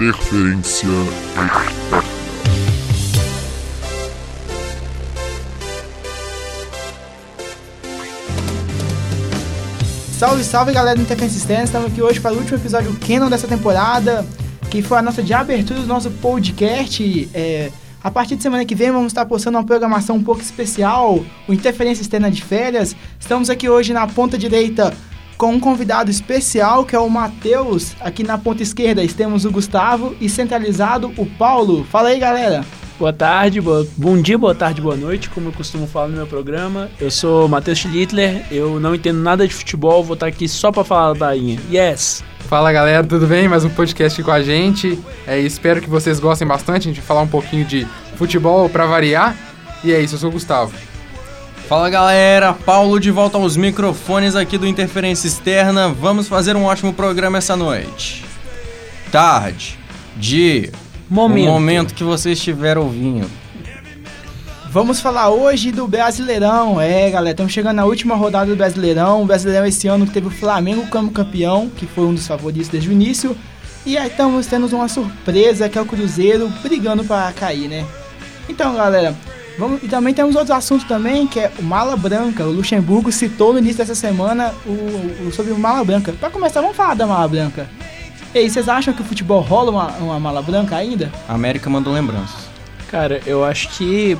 Interferência Externa. Salve, salve galera do Interferência Externa, estamos aqui hoje para o último episódio Canon dessa temporada, que foi a nossa de abertura do nosso podcast. É, a partir de semana que vem vamos estar postando uma programação um pouco especial, o Interferência Externa de Férias. Estamos aqui hoje na ponta direita com um convidado especial que é o Matheus. Aqui na ponta esquerda temos o Gustavo e centralizado o Paulo. Fala aí galera! Boa tarde, boa, bom dia, boa tarde, boa noite, como eu costumo falar no meu programa. Eu sou Matheus Schlittler, eu não entendo nada de futebol, vou estar aqui só para falar da Bahia. Yes! Fala galera, tudo bem? Mais um podcast aqui com a gente. É, espero que vocês gostem bastante. A gente vai falar um pouquinho de futebol para variar. E é isso, eu sou o Gustavo. Fala galera, Paulo de volta aos microfones aqui do Interferência Externa. Vamos fazer um ótimo programa essa noite. Tarde, dia, Momento. momento que você estiver ouvindo. Vamos falar hoje do Brasileirão. É, galera, estamos chegando na última rodada do Brasileirão. O Brasileirão esse ano que teve o Flamengo como campeão, que foi um dos favoritos desde o início. E aí estamos tendo uma surpresa, que é o Cruzeiro brigando para cair, né? Então, galera, vamos, e também temos outros assuntos também, que é o Mala Branca. O Luxemburgo citou no início dessa semana o, o- sobre o Mala Branca. Para começar, vamos falar da Mala Branca. E aí, vocês acham que o futebol rola uma, uma Mala Branca ainda? A América mandou lembranças. Cara, eu acho que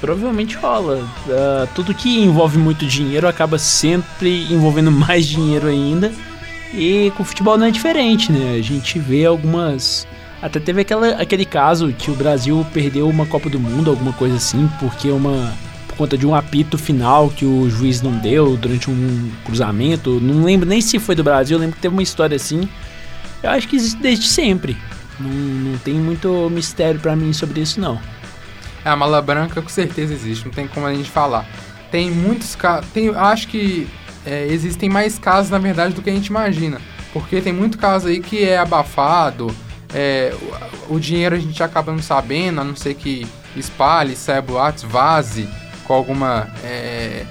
provavelmente rola. Ah, tudo que envolve muito dinheiro acaba sempre envolvendo mais dinheiro ainda. E com o futebol não é diferente, né? A gente vê algumas. Até teve aquela, aquele caso que o Brasil perdeu uma Copa do Mundo, alguma coisa assim, porque uma. Por conta de um apito final que o juiz não deu durante um cruzamento. Não lembro nem se foi do Brasil, lembro que teve uma história assim. Eu acho que existe desde sempre. Não, não tem muito mistério pra mim sobre isso, não. É, a mala branca com certeza existe, não tem como a gente falar. Tem muitos casos. Acho que é, existem mais casos, na verdade, do que a gente imagina. Porque tem muito caso aí que é abafado, é, o, dinheiro a gente acaba não sabendo, a não ser que espalhe, saia boatos, vaze com alguma é,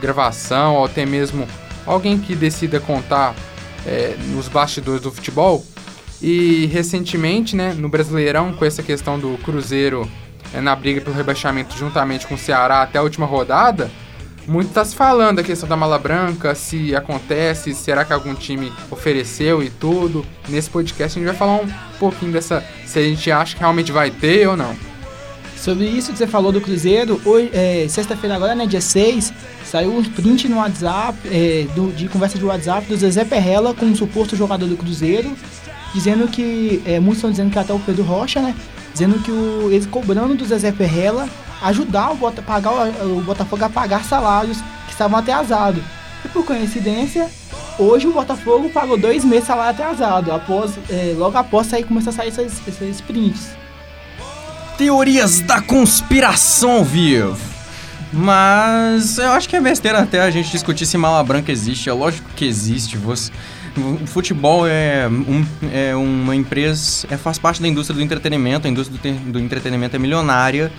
gravação, ou até mesmo alguém que decida contar é, nos bastidores do futebol. E recentemente, né, no Brasileirão, com essa questão do Cruzeiro é, na briga pelo rebaixamento juntamente com o Ceará até a última rodada, muito está se falando da questão da mala branca, se acontece, será que algum time ofereceu e tudo. Nesse podcast a gente vai falar um pouquinho dessa, se a gente acha que realmente vai ter ou não. Sobre isso que você falou do Cruzeiro, hoje, é, sexta-feira agora, né, dia 6, saiu um print no WhatsApp, é, do- de conversa de WhatsApp do Zezé Perrella com um suposto jogador do Cruzeiro, dizendo que, é, muitos estão dizendo que até o Pedro Rocha, né, dizendo que o, eles cobrando do Zezé Perrella ajudar o, Bota, pagar, o, o Botafogo a pagar salários que estavam atrasados. E por coincidência, hoje o Botafogo pagou dois meses salário atrasado, após, é, logo após sair, começar a sair esses, esses prints. Teorias da conspiração vivo. Mas eu acho que é besteira até a gente discutir se mala branca existe. É lógico que existe. Você, o futebol é, um- é uma empresa, é, faz parte da indústria do entretenimento. A indústria do, do entretenimento é milionária.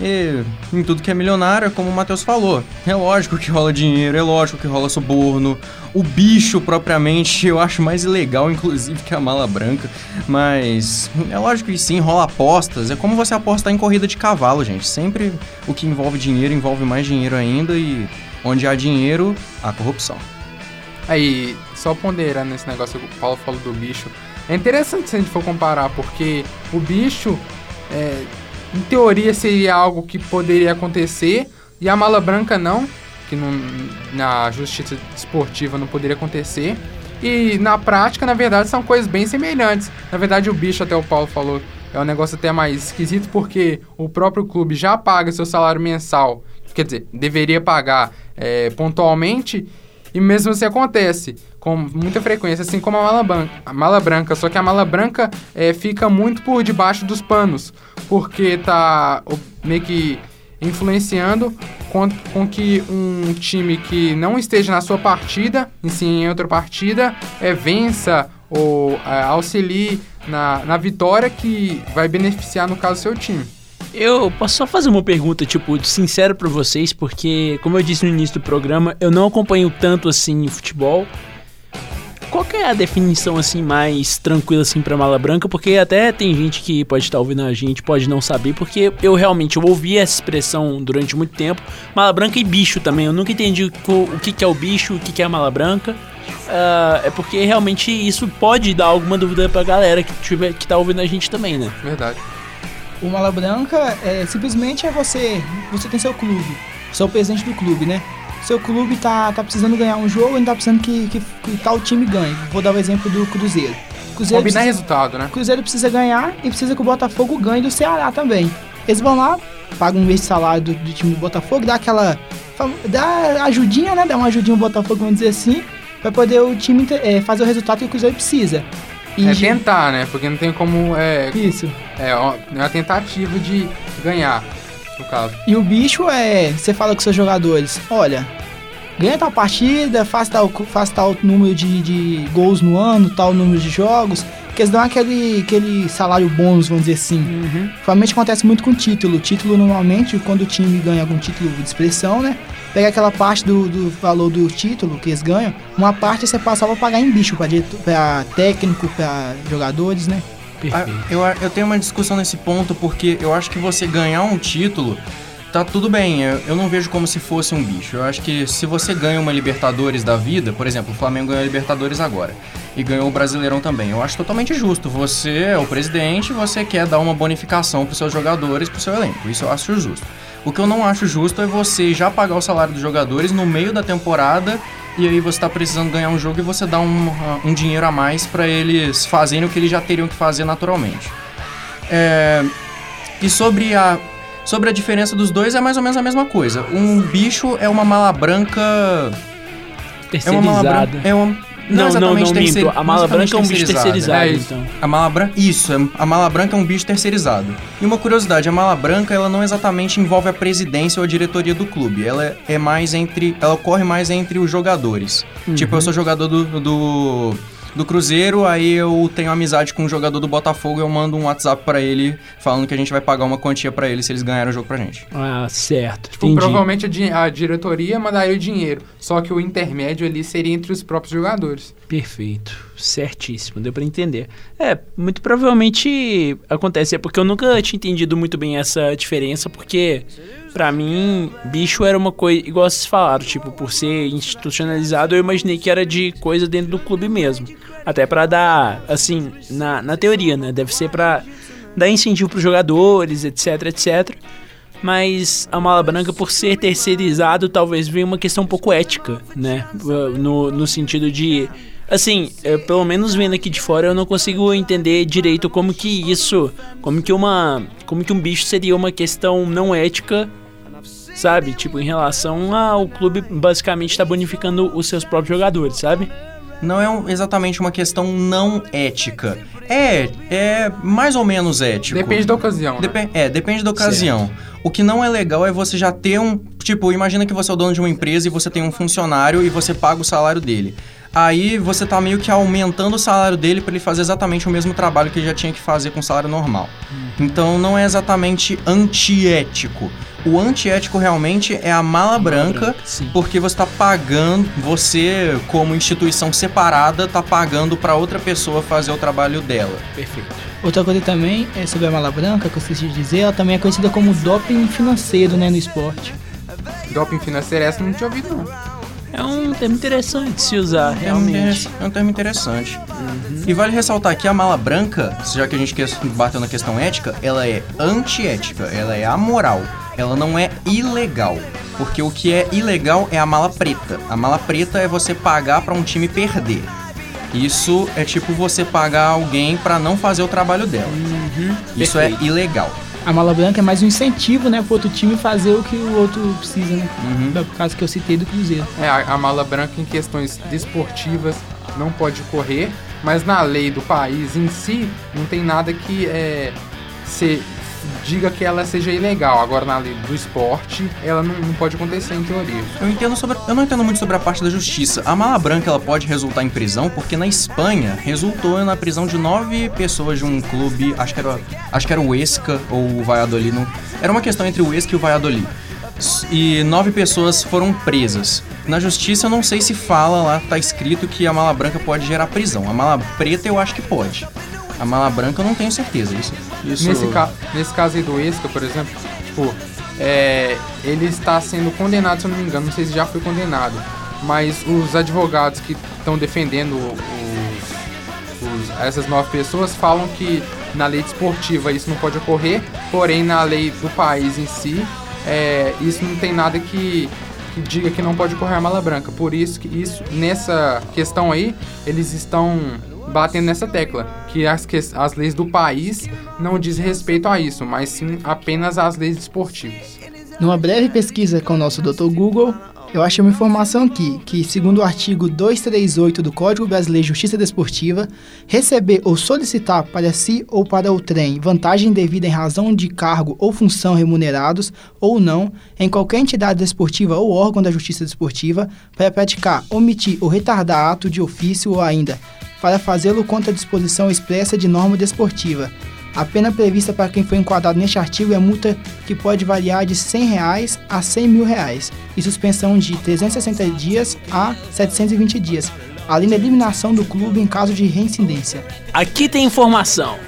E em tudo que é milionário, é como o Matheus falou. É lógico que rola dinheiro, é lógico que rola suborno. O bicho, propriamente, eu acho mais ilegal, inclusive, que a mala branca. Mas é lógico que sim, rola apostas. É como você apostar em corrida de cavalo, gente. Sempre o que envolve dinheiro envolve mais dinheiro ainda. E onde há dinheiro, há corrupção. Aí, só ponderando nesse negócio que o Paulo falou do bicho. É interessante se a gente for comparar, porque o bicho, é, em teoria, seria algo que poderia acontecer, e a mala branca não, que não, na justiça esportiva não poderia acontecer. E na prática, na verdade, são coisas bem semelhantes. Na verdade, o bicho, até o Paulo falou, é um negócio até mais esquisito, porque o próprio clube já paga seu salário mensal, quer dizer, deveria pagar é, pontualmente, e mesmo assim acontece com muita frequência, assim como a mala, ban- a mala branca. Só que a mala branca é, fica muito por debaixo dos panos, porque tá meio que influenciando com, com que um time que não esteja na sua partida, e sim em outra partida, é, vença ou é, auxilie na, na vitória que vai beneficiar, no caso, seu time. Eu posso só fazer uma pergunta, tipo, sincero pra vocês, porque, como eu disse no início do programa, eu não acompanho tanto assim o futebol. qual que é a definição assim mais tranquila assim para mala branca? Porque até tem gente que pode estar ouvindo a gente, pode não saber, porque eu realmente eu ouvi essa expressão durante muito tempo, mala branca e bicho também. Eu nunca entendi o, o que, que é o bicho, o que, que é a mala branca. Uh, é porque realmente isso pode dar alguma dúvida pra galera que, tiver, que tá ouvindo a gente também, né? Verdade. O mala branca é simplesmente é você. Você tem seu clube. Você é o presidente do clube, né? Seu clube tá, tá precisando ganhar um jogo e tá precisando que, que, que tal time ganhe. Vou dar o exemplo do Cruzeiro. Cruzeiro Combinar precisa, resultado, né? Cruzeiro precisa ganhar e precisa que o Botafogo ganhe do Ceará também. Eles vão lá, pagam um mês de salário do, do time do Botafogo, dá aquela. dá ajudinha, né? Dá uma ajudinha ao Botafogo, vamos dizer assim, pra poder o time é, fazer o resultado que o Cruzeiro precisa. E é tentar, né? Porque não tem como. É, Isso. É uma tentativa de ganhar, no caso. E o bicho é. Você fala com seus jogadores: olha, ganha tal partida, faz tal, faz tal número de, de gols no ano, tal número de jogos. Que eles dão aquele, aquele salário bônus, vamos dizer assim. Uhum. Provavelmente acontece muito com título. Título, normalmente, quando o time ganha algum título de expressão, né? Pega aquela parte do, do valor do título que eles ganham, uma parte você passa pra pagar em bicho, pra, pra técnico, pra jogadores, né? Ah, eu, eu tenho uma discussão nesse ponto porque eu acho que você ganhar um título tá tudo bem, eu, eu, não vejo como se fosse um bicho. Eu acho que se você ganha uma Libertadores da vida, por exemplo, o Flamengo ganhou a Libertadores agora e ganhou o Brasileirão também. Eu acho totalmente justo. Você é o presidente, você quer dar uma bonificação para seus jogadores, para seu elenco. Isso eu acho justo. O que eu não acho justo é você já pagar o salário dos jogadores no meio da temporada e aí você está precisando ganhar um jogo e você dá um, um dinheiro a mais para eles fazerem o que eles já teriam que fazer naturalmente. É... E sobre a Sobre a diferença dos dois, é mais ou menos a mesma coisa. Um bicho é uma mala branca. Terceirizada. É uma mala branca. É uma, não, não, não, não minto. A mala branca é um bicho terceirizado, é então. A mala branca, isso, é, a mala branca é um bicho terceirizado. E uma curiosidade, a mala branca, ela não exatamente envolve a presidência ou a diretoria do clube. Ela é, é mais entre, ela ocorre mais entre os jogadores. Uhum. Tipo, eu sou jogador do, do do Cruzeiro, aí eu tenho amizade com um jogador do Botafogo e eu mando um WhatsApp para ele falando que a gente vai pagar uma quantia para ele se eles ganharem o jogo pra gente. Ah, certo. Tipo, provavelmente a, a, diretoria mandaria o dinheiro, só que o intermédio ali seria entre os próprios jogadores. Perfeito. Certíssimo, deu para entender. É, muito provavelmente acontece, é porque eu nunca tinha entendido muito bem essa diferença, porque para mim, bicho era uma coisa, igual vocês falaram, tipo, por ser institucionalizado, eu imaginei que era de coisa dentro do clube mesmo. Até para dar, assim, na, na teoria, né? Deve ser para dar incentivo pros jogadores, etc, etc. Mas a mala branca, por ser terceirizado, talvez venha uma questão um pouco ética, né? No, no sentido de. Assim, eu, pelo menos vendo aqui de fora, eu não consigo entender direito como que isso. Como que uma. Como que um bicho seria uma questão não ética sabe? Tipo, em relação ao clube basicamente está bonificando os seus próprios jogadores, sabe? não é um, exatamente uma questão não ética. É, é mais ou menos ético. Depende da ocasião. Dep né? É, depende da ocasião. Certo. O que não é legal é você já ter um. Tipo, imagina que você é o dono de uma empresa e você tem um funcionário e você paga o salário dele. Aí você tá meio que aumentando o salário dele para ele fazer exatamente o mesmo trabalho que ele já tinha que fazer com o salário normal. Uhum. Então não é exatamente antiético. O antiético realmente é a mala branca, branca porque você está pagando, você como instituição separada está pagando para outra pessoa fazer o trabalho dela. Perfeito. Outra coisa também é sobre a mala branca que eu esqueci de dizer, ela também é conhecida como doping financeiro, né, no esporte. Doping financeiro essa não tinha ouvido não. É um termo interessante de se usar, realmente. É um termo interessante. Uhum. E vale ressaltar que a mala branca, já que a gente bateu na questão ética, ela é antiética, ela é amoral ela não é ilegal. Porque o que é ilegal é a mala preta. A mala preta é você pagar para um time perder. Isso é tipo você pagar alguém para não fazer o trabalho dela. Uhum, Isso é ilegal. A mala branca é mais um incentivo, né, pro outro time fazer o que o outro precisa, né? Uhum. No caso que eu citei do Cruzeiro. É, a, a mala branca em questões desportivas não pode correr, mas na lei do país em si não tem nada que é, ser diga que ela seja ilegal. Agora, na lei do esporte, ela não, não, pode acontecer em teoria. Eu entendo sobre. Eu não entendo muito sobre a parte da justiça. A mala branca ela pode resultar em prisão, porque na Espanha resultou na prisão de nove pessoas de um clube. Acho que era, acho que era o Esca ou o Valladolid. Não, era uma questão entre o Esca e o Valladolid. e nove pessoas foram presas. Na justiça eu não sei se fala lá, tá escrito que a mala branca pode gerar prisão. A mala preta eu acho que pode. A mala branca eu não tenho certeza. Isso, isso Nesse, ca- nesse caso aí do Esca, por exemplo, tipo, é, ele está sendo condenado, se eu não me engano, não sei se já foi condenado, mas os advogados que estão defendendo os- os- essas nove pessoas falam que na lei desportiva isso não pode ocorrer, porém na lei do país em si, é, isso não tem nada que, diga que não pode ocorrer a mala branca. Por isso que isso, nessa questão aí, eles estão batendo nessa tecla, que as, que as leis do país não diz respeito a isso, mas sim apenas às leis desportivas. Numa breve pesquisa com o nosso Dr. Google, eu achei uma informação aqui que, segundo o artigo 238 do Código Brasileiro de Justiça Desportiva, receber ou solicitar para si ou para o trem vantagem devida em razão de cargo ou função remunerados ou não em qualquer entidade desportiva ou órgão da Justiça Desportiva para praticar, omitir ou retardar ato de ofício ou ainda para fazê-lo contra a disposição expressa de norma desportiva. A pena prevista para quem foi enquadrado neste artigo é multa que pode variar de 100 reais a 100 mil reais e suspensão de 360 dias a 720 dias, além da eliminação do clube em caso de reincidência. Aqui tem informação.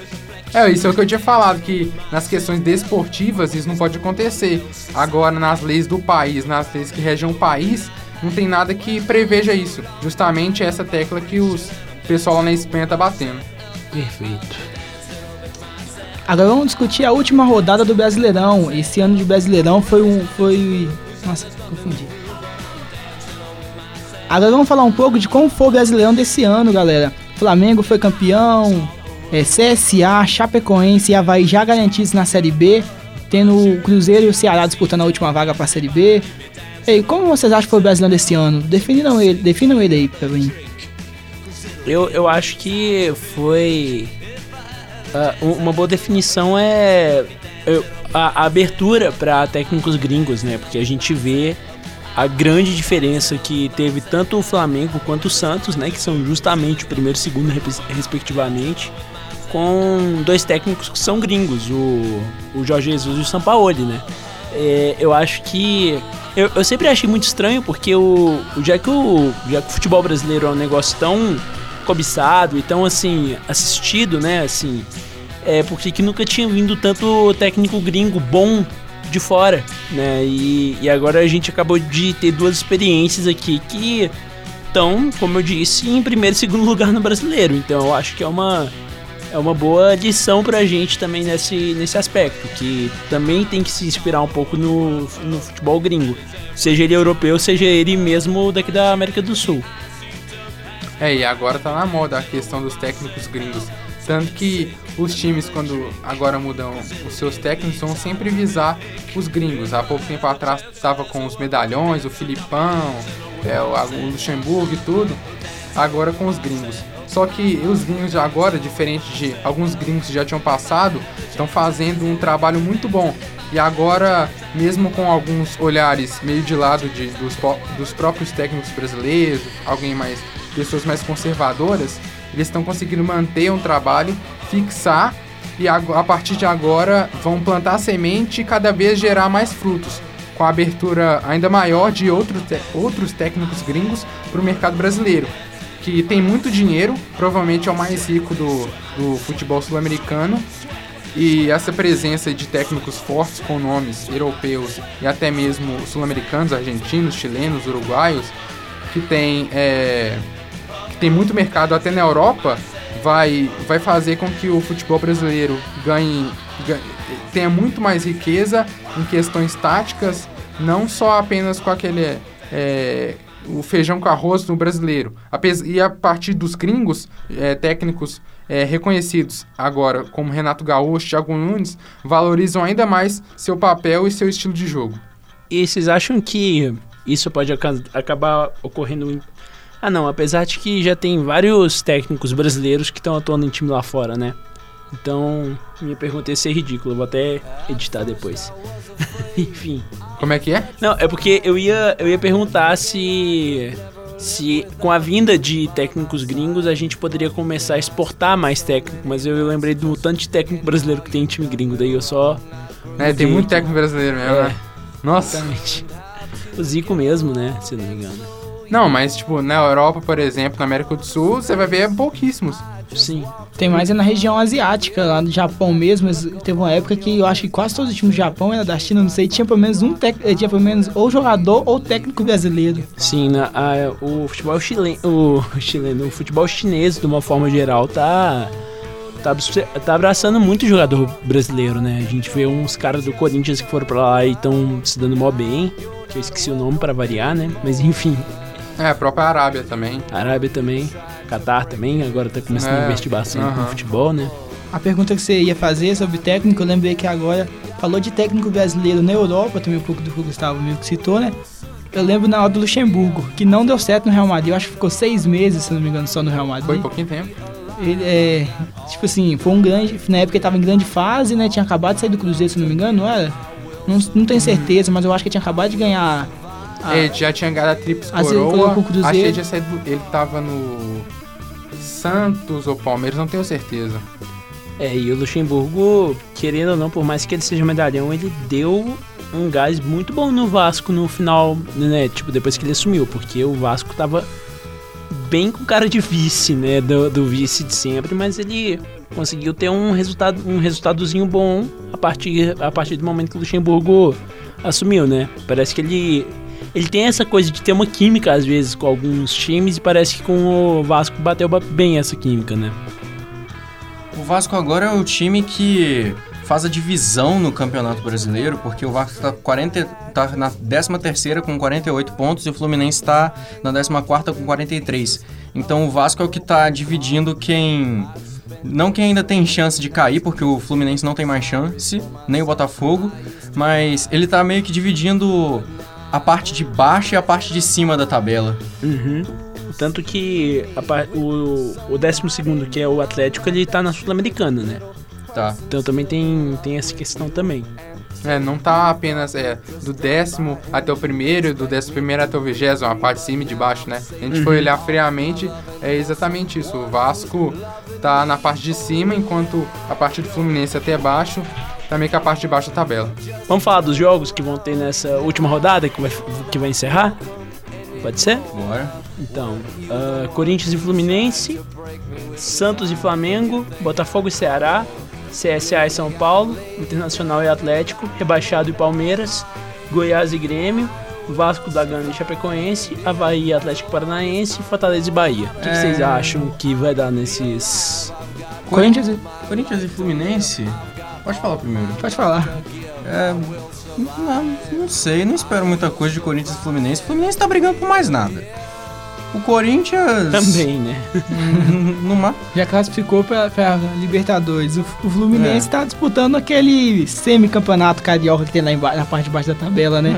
É, isso é o que eu tinha falado, que nas questões desportivas isso não pode acontecer. Agora, nas leis do país, nas leis que regem o país, não tem nada que preveja isso. Justamente essa tecla que os pessoal lá na Espanha tá batendo. Perfeito. Agora vamos discutir a última rodada do Brasileirão. Esse ano de Brasileirão foi um. Foi. Nossa, confundi. Agora vamos falar um pouco de como foi o Brasileirão desse ano, galera. Flamengo foi campeão, é, CSA, Chapecoense e Havaí já garantidos na Série B, tendo o Cruzeiro e o Ceará disputando a última vaga para a Série B. Ei, como vocês acham que foi o Brasileirão desse ano? Definam ele, definam ele aí pra mim. Eu, eu acho que foi. Um- uma boa definição é eu- a, a abertura para técnicos gringos, né? Porque a gente vê a grande diferença que teve tanto o Flamengo quanto o Santos, né? Que são justamente o primeiro e o segundo, respectivamente, com dois técnicos que são gringos, o, o Jorge Jesus e o Sampaoli, né? É, eu acho que. Eu, eu sempre achei muito estranho, porque o- já, que o, já que o futebol brasileiro é um negócio tão cobiçado e tão assim, assistido, né? Assim, é porque que nunca tinha vindo tanto técnico gringo bom de fora, né? E, e agora a gente acabou de ter duas experiências aqui que estão, como eu disse, em primeiro e segundo lugar no brasileiro. Então eu acho que é uma é uma boa lição pra gente também nesse, nesse aspecto, que também tem que se inspirar um pouco no, no futebol gringo, seja ele europeu, seja ele mesmo daqui da América do Sul. É, e agora tá na moda a questão dos técnicos gringos. Tanto que os times, quando agora mudam os seus técnicos, vão sempre visar os gringos. Há pouco tempo atrás estava com os medalhões, o Filipão, é, o, Luxemburgo e tudo. Agora com os gringos. Só que os gringos de agora, diferente de alguns gringos que já tinham passado, estão fazendo um trabalho muito bom. E agora, mesmo com alguns olhares meio de lado de, dos, dos próprios técnicos brasileiros, alguém mais, pessoas mais conservadoras, eles estão conseguindo manter um trabalho, fixar e ago- a partir de agora vão plantar semente e cada vez gerar mais frutos, com a abertura ainda maior de outros, te- outros técnicos gringos para o mercado brasileiro, que tem muito dinheiro, provavelmente é o mais rico do, do futebol sul-americano. E essa presença de técnicos fortes com nomes europeus e até mesmo sul-americanos, argentinos, chilenos, uruguaios, que tem, é, tem muito mercado até na Europa, vai, vai fazer com que o futebol brasileiro ganhe, ganhe- tenha muito mais riqueza em questões táticas, não só apenas com aquele é, o feijão com arroz do brasileiro. E a partir dos gringos, é, técnicos é, reconhecidos agora, como Renato Gaúcho, Thiago Nunes, valorizam ainda mais seu papel e seu estilo de jogo. E vocês acham que isso pode aca- acabar ocorrendo. Ah não, apesar de que já tem vários técnicos brasileiros que estão atuando em time lá fora, né? Então, minha pergunta ia ser ridícula, vou até editar depois. Enfim. Como é que é? Não, é porque eu ia, eu ia perguntar se se com a vinda de técnicos gringos a gente poderia começar a exportar mais técnico, mas eu lembrei do tanto de técnico brasileiro que tem em time gringo, daí eu só Né, tem muito técnico brasileiro mesmo, É. né? Nossa. Exatamente. O Zico mesmo, né? Se não me engano. Não, mas tipo, na Europa, por exemplo, na América do Sul, você vai ver pouquíssimos. Sim. Tem mais é na região asiática, lá no Japão mesmo. mas Teve uma época que eu acho que quase todos os times do Japão, era da China, não sei, tinha pelo menos um tec, eh, tinha pelo menos ou jogador ou técnico brasileiro. Sim, na- a- o futebol chileno, o chileno, o futebol chinês, de uma forma geral, tá tá, tá abraçando muito jogador brasileiro, né? A gente vê uns caras do Corinthians que foram pra lá e estão se dando mó bem, que eu esqueci o nome pra variar, né? Mas enfim, É, a própria Arábia também. a Arábia também, Catar também, agora tá começando a É, investir bastante no aham. futebol, né? A pergunta que você ia fazer sobre técnico, eu lembrei que agora falou de técnico brasileiro na Europa, também um pouco do que o Gustavo meio que citou, né? Eu lembro na hora do Luxemburgo, que não deu certo no Real Madrid, eu acho que ficou seis meses, se não me engano, só no Real Foi Madrid. pouquinho tempo. Ele é. Tipo assim, foi um grande. Na época ele tava em grande fase, né? Tinha acabado de sair do Cruzeiro, se não me engano, não era? Não, não tenho certeza, mas eu acho que ele tinha acabado de ganhar. A- Ele já tinha ganhado a Trips Ah, Coroa. colocou o Cruzeiro. Achei que tinha saído. Ele tava no. Santos ou Palmeiras, não tenho certeza. É, e o Luxemburgo, querendo ou não, por mais que ele seja medalhão, ele deu um gás muito bom no Vasco no final, né? Tipo, depois que ele assumiu, porque o Vasco tava bem com cara de vice, né? Do, do vice de sempre, mas ele conseguiu ter um resultado, um resultadozinho bom a partir, a partir do momento que o Luxemburgo assumiu, né? Parece que ele. Ele tem essa coisa de ter uma química, às vezes, com alguns times, e parece que com o Vasco bateu ba- bem essa química, né? O Vasco agora é o time que faz a divisão no Campeonato Brasileiro, porque o Vasco tá, 40, tá na 13ª com 48 pontos e o Fluminense está na 14ª com 43. Então o Vasco é o que tá dividindo quem... Não quem ainda tem chance de cair, porque o Fluminense não tem mais chance, nem o Botafogo, mas ele tá meio que dividindo a parte de baixo e a parte de cima da tabela. Uhum. Tanto que a o, o 12 segundo, que é o Atlético, ele tá na Sul-Americana, né? Tá. Então também tem, tem essa questão também. É, não tá apenas é, do décimo até o primeiro, do décimo primeiro até o vigésimo, a parte de cima e de baixo, né? A gente foi olhar friamente, é exatamente isso. O Vasco tá na parte de cima, enquanto a parte do Fluminense até baixo tá meio que a parte de baixo da tabela. Vamos falar dos jogos que vão ter nessa última rodada que vai, que vai encerrar? Pode ser? Bora. Então, ah, Corinthians e Fluminense, Santos e Flamengo, Botafogo e Ceará, CSA e São Paulo, Internacional e Atlético, Rebaixado e Palmeiras, Goiás e Grêmio, Vasco da Gama e Chapecoense, Havaí e Atlético Paranaense, Fortaleza e Bahia. O que, que É. vocês acham que vai dar nesses... Corinthians, e- Corinthians e Fluminense? Pode falar primeiro. pode falar. É. Não, não sei, não espero muita coisa de Corinthians e Fluminense. O Fluminense tá brigando por mais nada. O Corinthians. Também, né? Numa. Já classificou pra, pra Libertadores. O, o Fluminense É. tá disputando aquele semi-campeonato carioca que tem lá embaixo, na parte de baixo da tabela, né?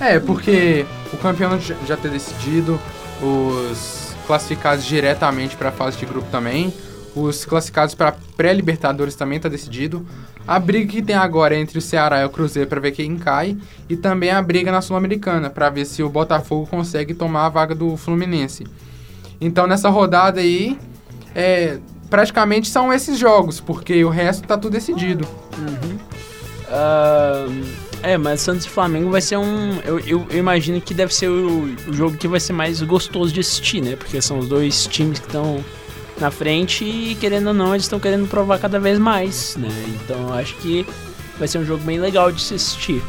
É, porque o campeão já ter decidido, os classificados diretamente para a fase de grupo também, os classificados para pré-libertadores também tá decidido. A briga que tem agora é entre o Ceará e o Cruzeiro para ver quem cai e também a briga na Sul-Americana para ver se o Botafogo consegue tomar a vaga do Fluminense. Então nessa rodada aí, é, praticamente são esses jogos, porque o resto tá tudo decidido. Ah, é, mas Santos e Flamengo vai ser um. Eu, eu- eu imagino que deve ser o, o jogo que vai ser mais gostoso de assistir, né? Porque são os dois times que estão na frente e, querendo ou não, eles estão querendo provar cada vez mais, né? Então acho que vai ser um jogo bem legal de se assistir.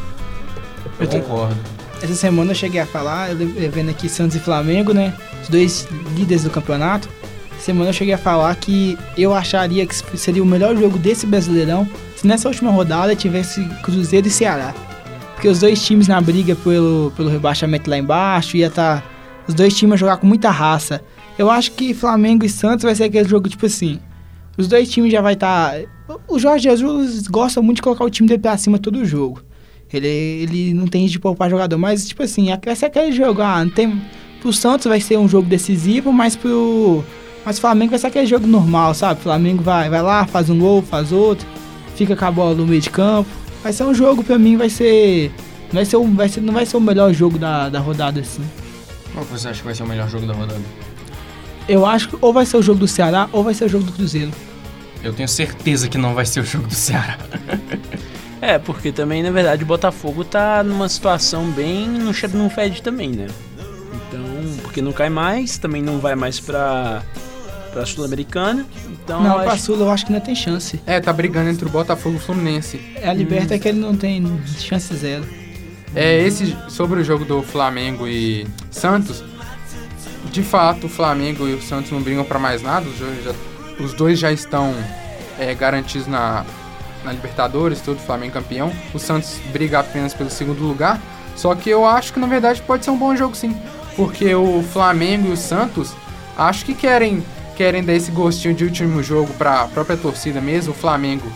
Eu concordo. Essa semana eu cheguei a falar, le- vendo aqui Santos e Flamengo, né? Os dois líderes do campeonato. Essa semana eu cheguei a falar que eu acharia que seria o melhor jogo desse Brasileirão se nessa última rodada tivesse Cruzeiro e Ceará. Porque os dois times na briga pelo, pelo rebaixamento lá embaixo, ia estar. os dois times a jogar com muita raça. Eu acho que Flamengo e Santos vai ser aquele jogo tipo assim. Os dois times já vai estar. O Jorge Jesus gosta muito de colocar o time dele pra cima todo jogo. Ele, ele não tem de poupar jogador, mas tipo assim, vai ser aquele jogo, ah, não tem. Pro Santos vai ser um jogo decisivo, mas pro. Mas o Flamengo vai ser aquele jogo normal, sabe? O Flamengo vai, vai lá, faz um gol, faz outro, fica com a bola no meio de campo. Vai ser um jogo, pra mim, vai ser. Vai ser, um, vai ser não vai ser o melhor jogo da, da rodada, assim. Qual que você acha que vai ser o melhor jogo da rodada? Eu acho que ou vai ser o jogo do Ceará ou vai ser o jogo do Cruzeiro. Eu tenho certeza que não vai ser o jogo do Ceará. É, porque também, na verdade, o Botafogo tá numa situação bem. não, che- não fede também, né? Então, porque não cai mais, também não vai mais pra, pra Sul-Americana. Então, não, acho- pra Sula eu acho que não tem chance. É, tá brigando entre o Botafogo e o Fluminense. É a Liberta que ele não tem chance zero. É, esse sobre o jogo do Flamengo e Santos. De fato, o Flamengo e o Santos não brigam pra mais nada. Os, dois já, os dois já estão é, garantidos na, na Libertadores, tudo, Flamengo campeão. O Santos briga apenas pelo segundo lugar. Só que eu acho que na verdade pode ser um bom jogo sim. Porque o Flamengo e o Santos acho que querem, querem dar esse gostinho de último jogo pra própria torcida mesmo. O Flamengo,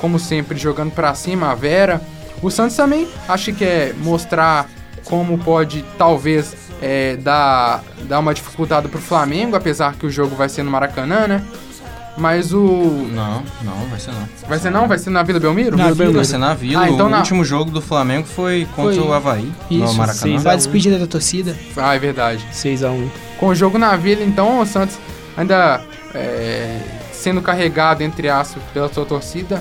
como sempre, jogando pra cima, a Vera. O Santos também acho que quer mostrar como pode, talvez, é, dar, dar uma dificuldade pro Flamengo, apesar que o jogo vai ser no Maracanã, né? Mas o. Não, não, vai ser não. Vai ser não? Vai ser na Vila Belmiro? Na Vila Vai ser na Vila. Ah, então o na- último jogo do Flamengo foi contra Foi. o Havaí, no Isso, Maracanã. seis Vai despedida da torcida. Ah, é verdade. 6x1. Com o jogo na Vila, então, o Santos ainda é, sendo carregado, entre aspas, pela sua torcida.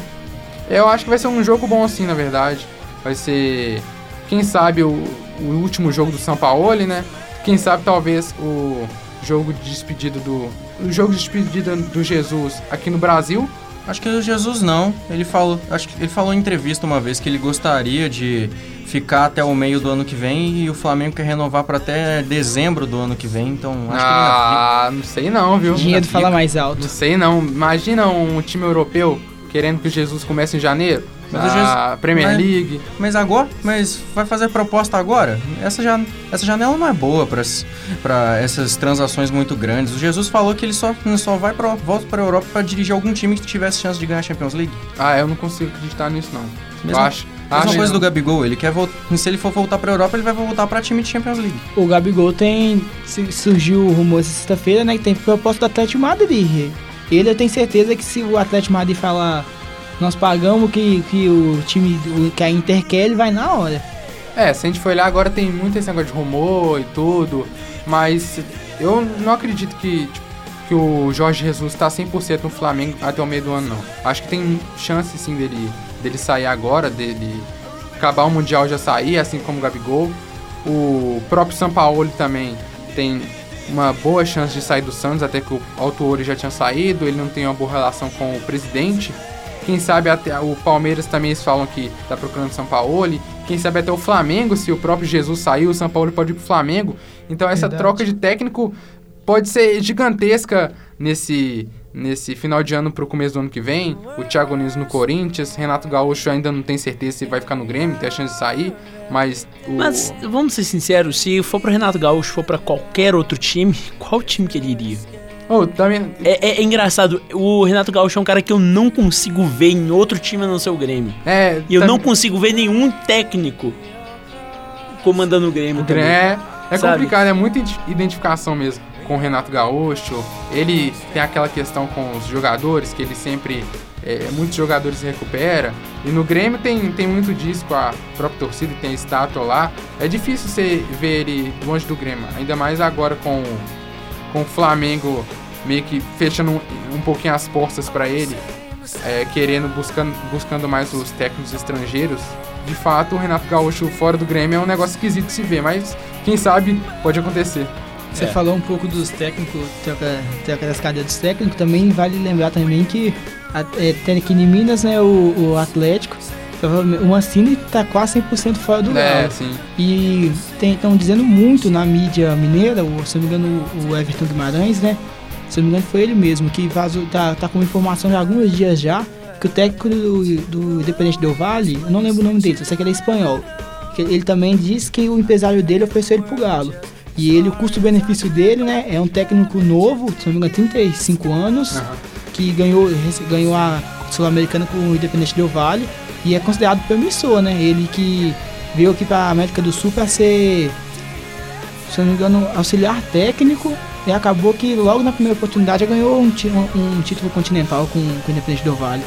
Eu acho que vai ser um jogo bom assim, na verdade. Vai ser, quem sabe, o, o último jogo do São Paulo, né? Quem sabe, talvez, o jogo de despedida do... O jogo de despedida do Jesus aqui no Brasil. Acho que o Jesus não. Ele falou, acho que ele falou em entrevista uma vez que ele gostaria de ficar até o meio do ano que vem e o Flamengo quer renovar para até dezembro do ano que vem. Então acho ah, não sei não, viu? Dinheiro fala mais Não alto. sei não. Imagina um time europeu querendo que o Jesus comece em janeiro. Mas a Jesus- Premier mas- League. Mas agora, mas vai fazer proposta agora? Essa, já, essa janela não é boa para essas transações muito grandes. O Jesus falou que ele só, só vai pra, volta para Europa para dirigir algum time que tivesse chance de ganhar a Champions League. Ah, eu não consigo acreditar nisso não. Mesma- eu acho. Mesma acho coisa do Gabigol, ele quer voltar. Se ele for voltar para Europa, ele vai voltar para time de Champions League. O Gabigol tem. Surgiu o rumor essa sexta-feira, né? Que tem proposta do Atlético Madrid. Ele eu tenho certeza que se o Atlético Madrid falar nós pagamos que, que o time que a Inter quer, ele vai na hora. É, se a gente for olhar agora tem muito esse negócio de rumor e tudo, mas eu não acredito que, tipo, que o Jorge Jesus tá 100% no Flamengo até o meio do ano, não. Acho que tem chance sim dele, dele sair agora, dele acabar o Mundial já sair, assim como o Gabigol. O próprio Sampaoli também tem uma boa chance de sair do Santos, até que o Autuori já tinha saído, ele não tem uma boa relação com o presidente. Quem sabe até o Palmeiras também eles falam que tá procurando o São Paulo. Quem sabe até o Flamengo, se o próprio Jesus saiu, o São Paulo pode ir pro Flamengo. Então essa Verdade. troca de técnico pode ser gigantesca nesse nesse final de ano pro começo do ano que vem. O Thiago Nunes no Corinthians, Renato Gaúcho ainda não tem certeza se vai ficar no Grêmio, tem a chance de sair, mas o Mas vamos ser sinceros, se for pro Renato Gaúcho, for pra qualquer outro time, qual time que ele iria? Oh, também É, é- é engraçado, o Renato Gaúcho é um cara que eu não consigo ver em outro time a não ser o Grêmio. é, E eu tam- não consigo ver nenhum técnico comandando o Grêmio também. É, é complicado, é muita ide- identificação mesmo com o Renato Gaúcho. Ele tem aquela questão com os jogadores, que ele sempre. é, muitos jogadores recupera. E no Grêmio tem, tem muito disso com a própria torcida, tem a estátua lá. É difícil você ver ele longe do Grêmio, ainda mais agora com, com o Flamengo meio que fechando um, um pouquinho as portas para ele, é, querendo, buscando, buscando mais os técnicos estrangeiros. De fato, o Renato Gaúcho fora do Grêmio é um negócio esquisito de se ver, mas quem sabe pode acontecer. Você É. falou um pouco dos técnicos, troca, troca das cadeiras dos técnicos, também vale lembrar também que a- é, em Minas, né, o, o Atlético, o Mancini tá quase 100% fora do É, sim. E estão dizendo muito na mídia mineira, o, se não me engano, o- Everton Guimarães, né? Se não me engano, foi ele mesmo que vazou, tá, tá com informação há alguns dias já, que o técnico do, do Independente Del Vale, eu não lembro o nome dele, só sei que ele é espanhol. ele também disse que o empresário dele ofereceu ele pro Galo. E ele, o custo-benefício dele, né, é um técnico novo, se não me engano, 35 anos, Aham. que ganhou, ganhou a Sul-Americana com o Independente Del Vale e é considerado promissor, né? Ele que veio aqui para América do Sul para ser, se não me engano, auxiliar técnico e acabou que logo na primeira oportunidade ganhou um, um- título continental com, com o Independente Del Vale.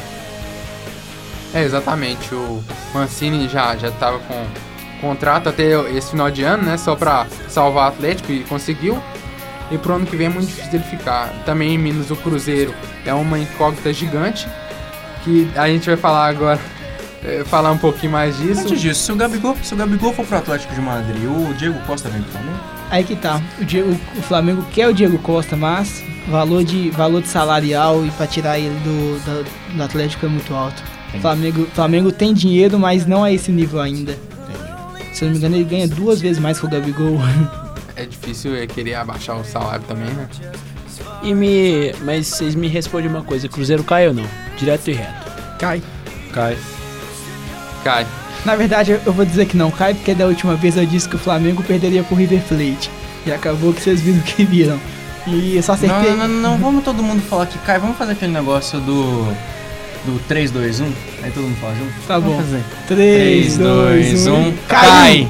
É, exatamente. O Mancini já, já tava com contrato até esse final de ano, né? Só pra salvar o Atlético e conseguiu. E pro ano que vem é muito difícil dele ficar. Também em Minas o Cruzeiro é uma incógnita gigante. Que a gente vai falar agora é, falar um pouquinho mais disso. Antes disso, se o, Gabigol, se o Gabigol for pro Atlético de Madrid, o Diego Costa vem pro Flamengo? Aí que tá. O, Diego, o Flamengo quer o Diego Costa, mas valor de, valor de salarial e pra tirar ele do, do, do Atlético é muito alto. Entendi. Flamengo, Flamengo tem dinheiro, mas não é esse nível ainda. Se eu não me engano, ele ganha duas vezes mais que o Gabigol. É difícil é, querer abaixar o salário também, né? E me. Mas vocês me respondem uma coisa: Cruzeiro cai ou não? Direto e reto. Cai. Cai. Cai. Na verdade, eu vou dizer que não cai, porque da última vez eu disse que o Flamengo perderia pro River Plate. E acabou que vocês viram o que viram. E eu só acertei. Não, não, não, vamos todo mundo falar que cai. Vamos fazer aquele negócio do. Do 3, 2, 1. Aí todo mundo fala junto. Tá Vamos bom. fazer. 3, 2, 1. Cai!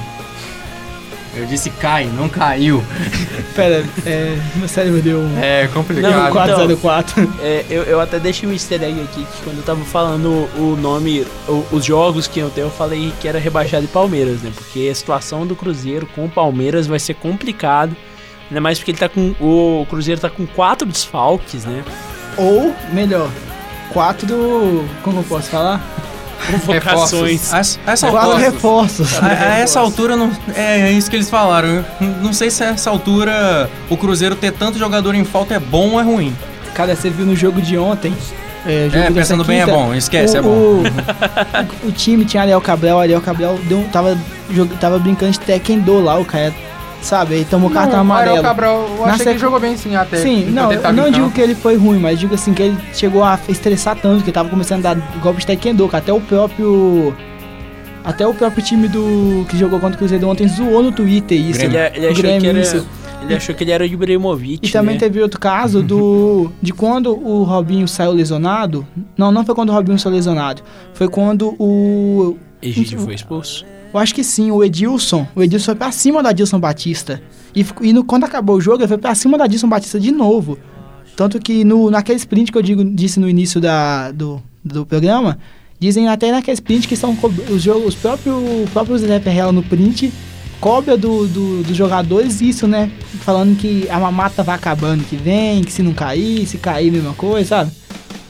Eu disse cai, não caiu. Pera, é, meu cérebro deu um. É Não, complicado. quatro- 404. É, eu, eu até deixei um easter egg aqui que quando eu tava falando o nome, o- os jogos que eu tenho, eu falei que era rebaixado e Palmeiras, né? Porque a situação do Cruzeiro com o Palmeiras vai ser complicado. Ainda mais porque ele tá com. O Cruzeiro tá com quatro desfalques, né? Ou, melhor, 4 do. Como eu posso falar? Convocações. A essa, a essa 4 altura, reforços. a, a essa altura não, é isso que eles falaram. Eu Não sei se a essa altura o Cruzeiro ter tanto jogador em falta é bom ou é ruim. Cara, você viu no jogo de ontem. É, jogo É, pensando bem é bom, esquece, o, é bom. O, o time tinha Ariel Cabral, Ariel Cabral deu, tava, jog- tava brincando de Tekkendo lá, o cara, sabe? Ele tomou cartão Não, o Ariel amarelo. Cabral, eu Na achei que sequ- ele jogou bem sim até. Sim, não, eu não digo que ele foi ruim, mas digo assim que ele chegou a estressar tanto, que tava começando a dar golpe de taekwondo, que até o próprio... Até o próprio time do que jogou contra o Cruzeiro ontem zoou no Twitter isso. Ele, ele achou Grêmio, que era. isso. Ele achou que ele era o Ibrahimovic. E também né? teve outro caso do de quando o Robinho saiu lesionado. Não, não foi quando o Robinho saiu lesionado. Foi quando o Egídio foi expulso. Eu acho que sim, o Edilson. O Edilson foi pra cima da Adilson Batista. E, e no, quando acabou o jogo, ele foi pra cima da Adilson Batista de novo. Tanto que no, naquele sprint que eu digo, disse no início da, do, do programa, dizem até naquele sprint que são os, jogos, os próprios, o próprio Zé Perrella no print cobra do, do- dos jogadores isso, né? Falando que a mamata vai acabando que vem, que se não cair, se cair, mesma coisa, sabe?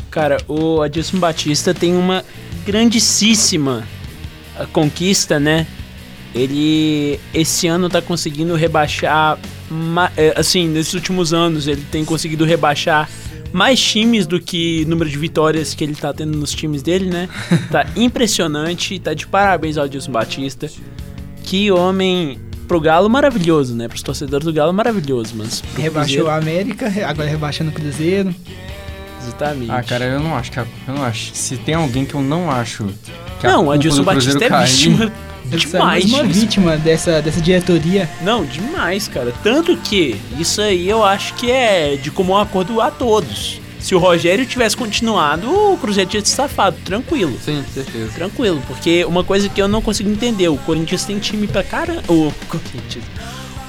Cara, o Adilson Batista tem uma grandíssima ah, conquista, né? Ele esse ano tá conseguindo rebaixar, é, assim, nesses últimos anos ele tem conseguido rebaixar mais times do que número de vitórias que ele tá tendo nos times dele, né? Tá impressionante, tá de parabéns ao Adilson Batista. Que homem pro Galo maravilhoso, né? Pros torcedores do Galo maravilhoso, mas Rebaixou Cruzeiro, a América, agora rebaixando o Cruzeiro. Exatamente. Ah, cara, eu não acho que. a- Eu não acho. Se tem alguém que eu não acho. Que Não, o culpa Adilson Batista Cruzeiro é vítima demais. mais uma vítima dessa, dessa diretoria. Não, demais, cara. Tanto que isso aí eu acho que é de comum acordo a todos. Se o Rogério tivesse continuado, o Cruzeiro tinha se safado, tranquilo. Sim, certeza. Tranquilo, porque uma coisa que eu não consigo entender, o Corinthians tem time pra caramba. O Corinthians.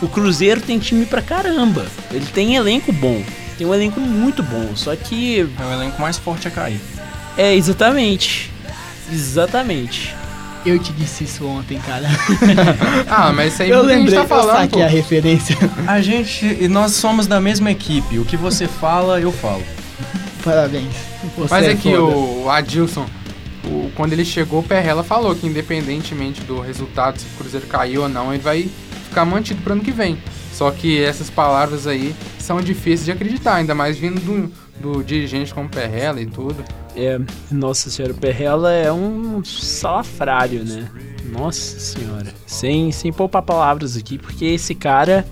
O Cruzeiro tem time pra caramba. Ele tem elenco bom. Tem um elenco muito bom. Só que. É o elenco mais forte a cair. É, exatamente. Exatamente. Eu te disse isso ontem, cara. Ah, mas isso aí eu muita gente lembrei, tá eu falando, saquei pô. a referência. A gente. E nós somos da mesma equipe. O que você fala, eu falo. Parabéns. Você Mas é aqui, foda. o, Adilson, o- quando ele chegou, o Perrella falou que independentemente do resultado, se o Cruzeiro caiu ou não, ele vai ficar mantido pro ano que vem. Só que essas palavras aí são difíceis de acreditar, ainda mais vindo do, do dirigente como Perrella e tudo. É, nossa senhora, o Perrella é um salafrário, né? Nossa senhora. Sem, sem poupar palavras aqui, porque esse cara.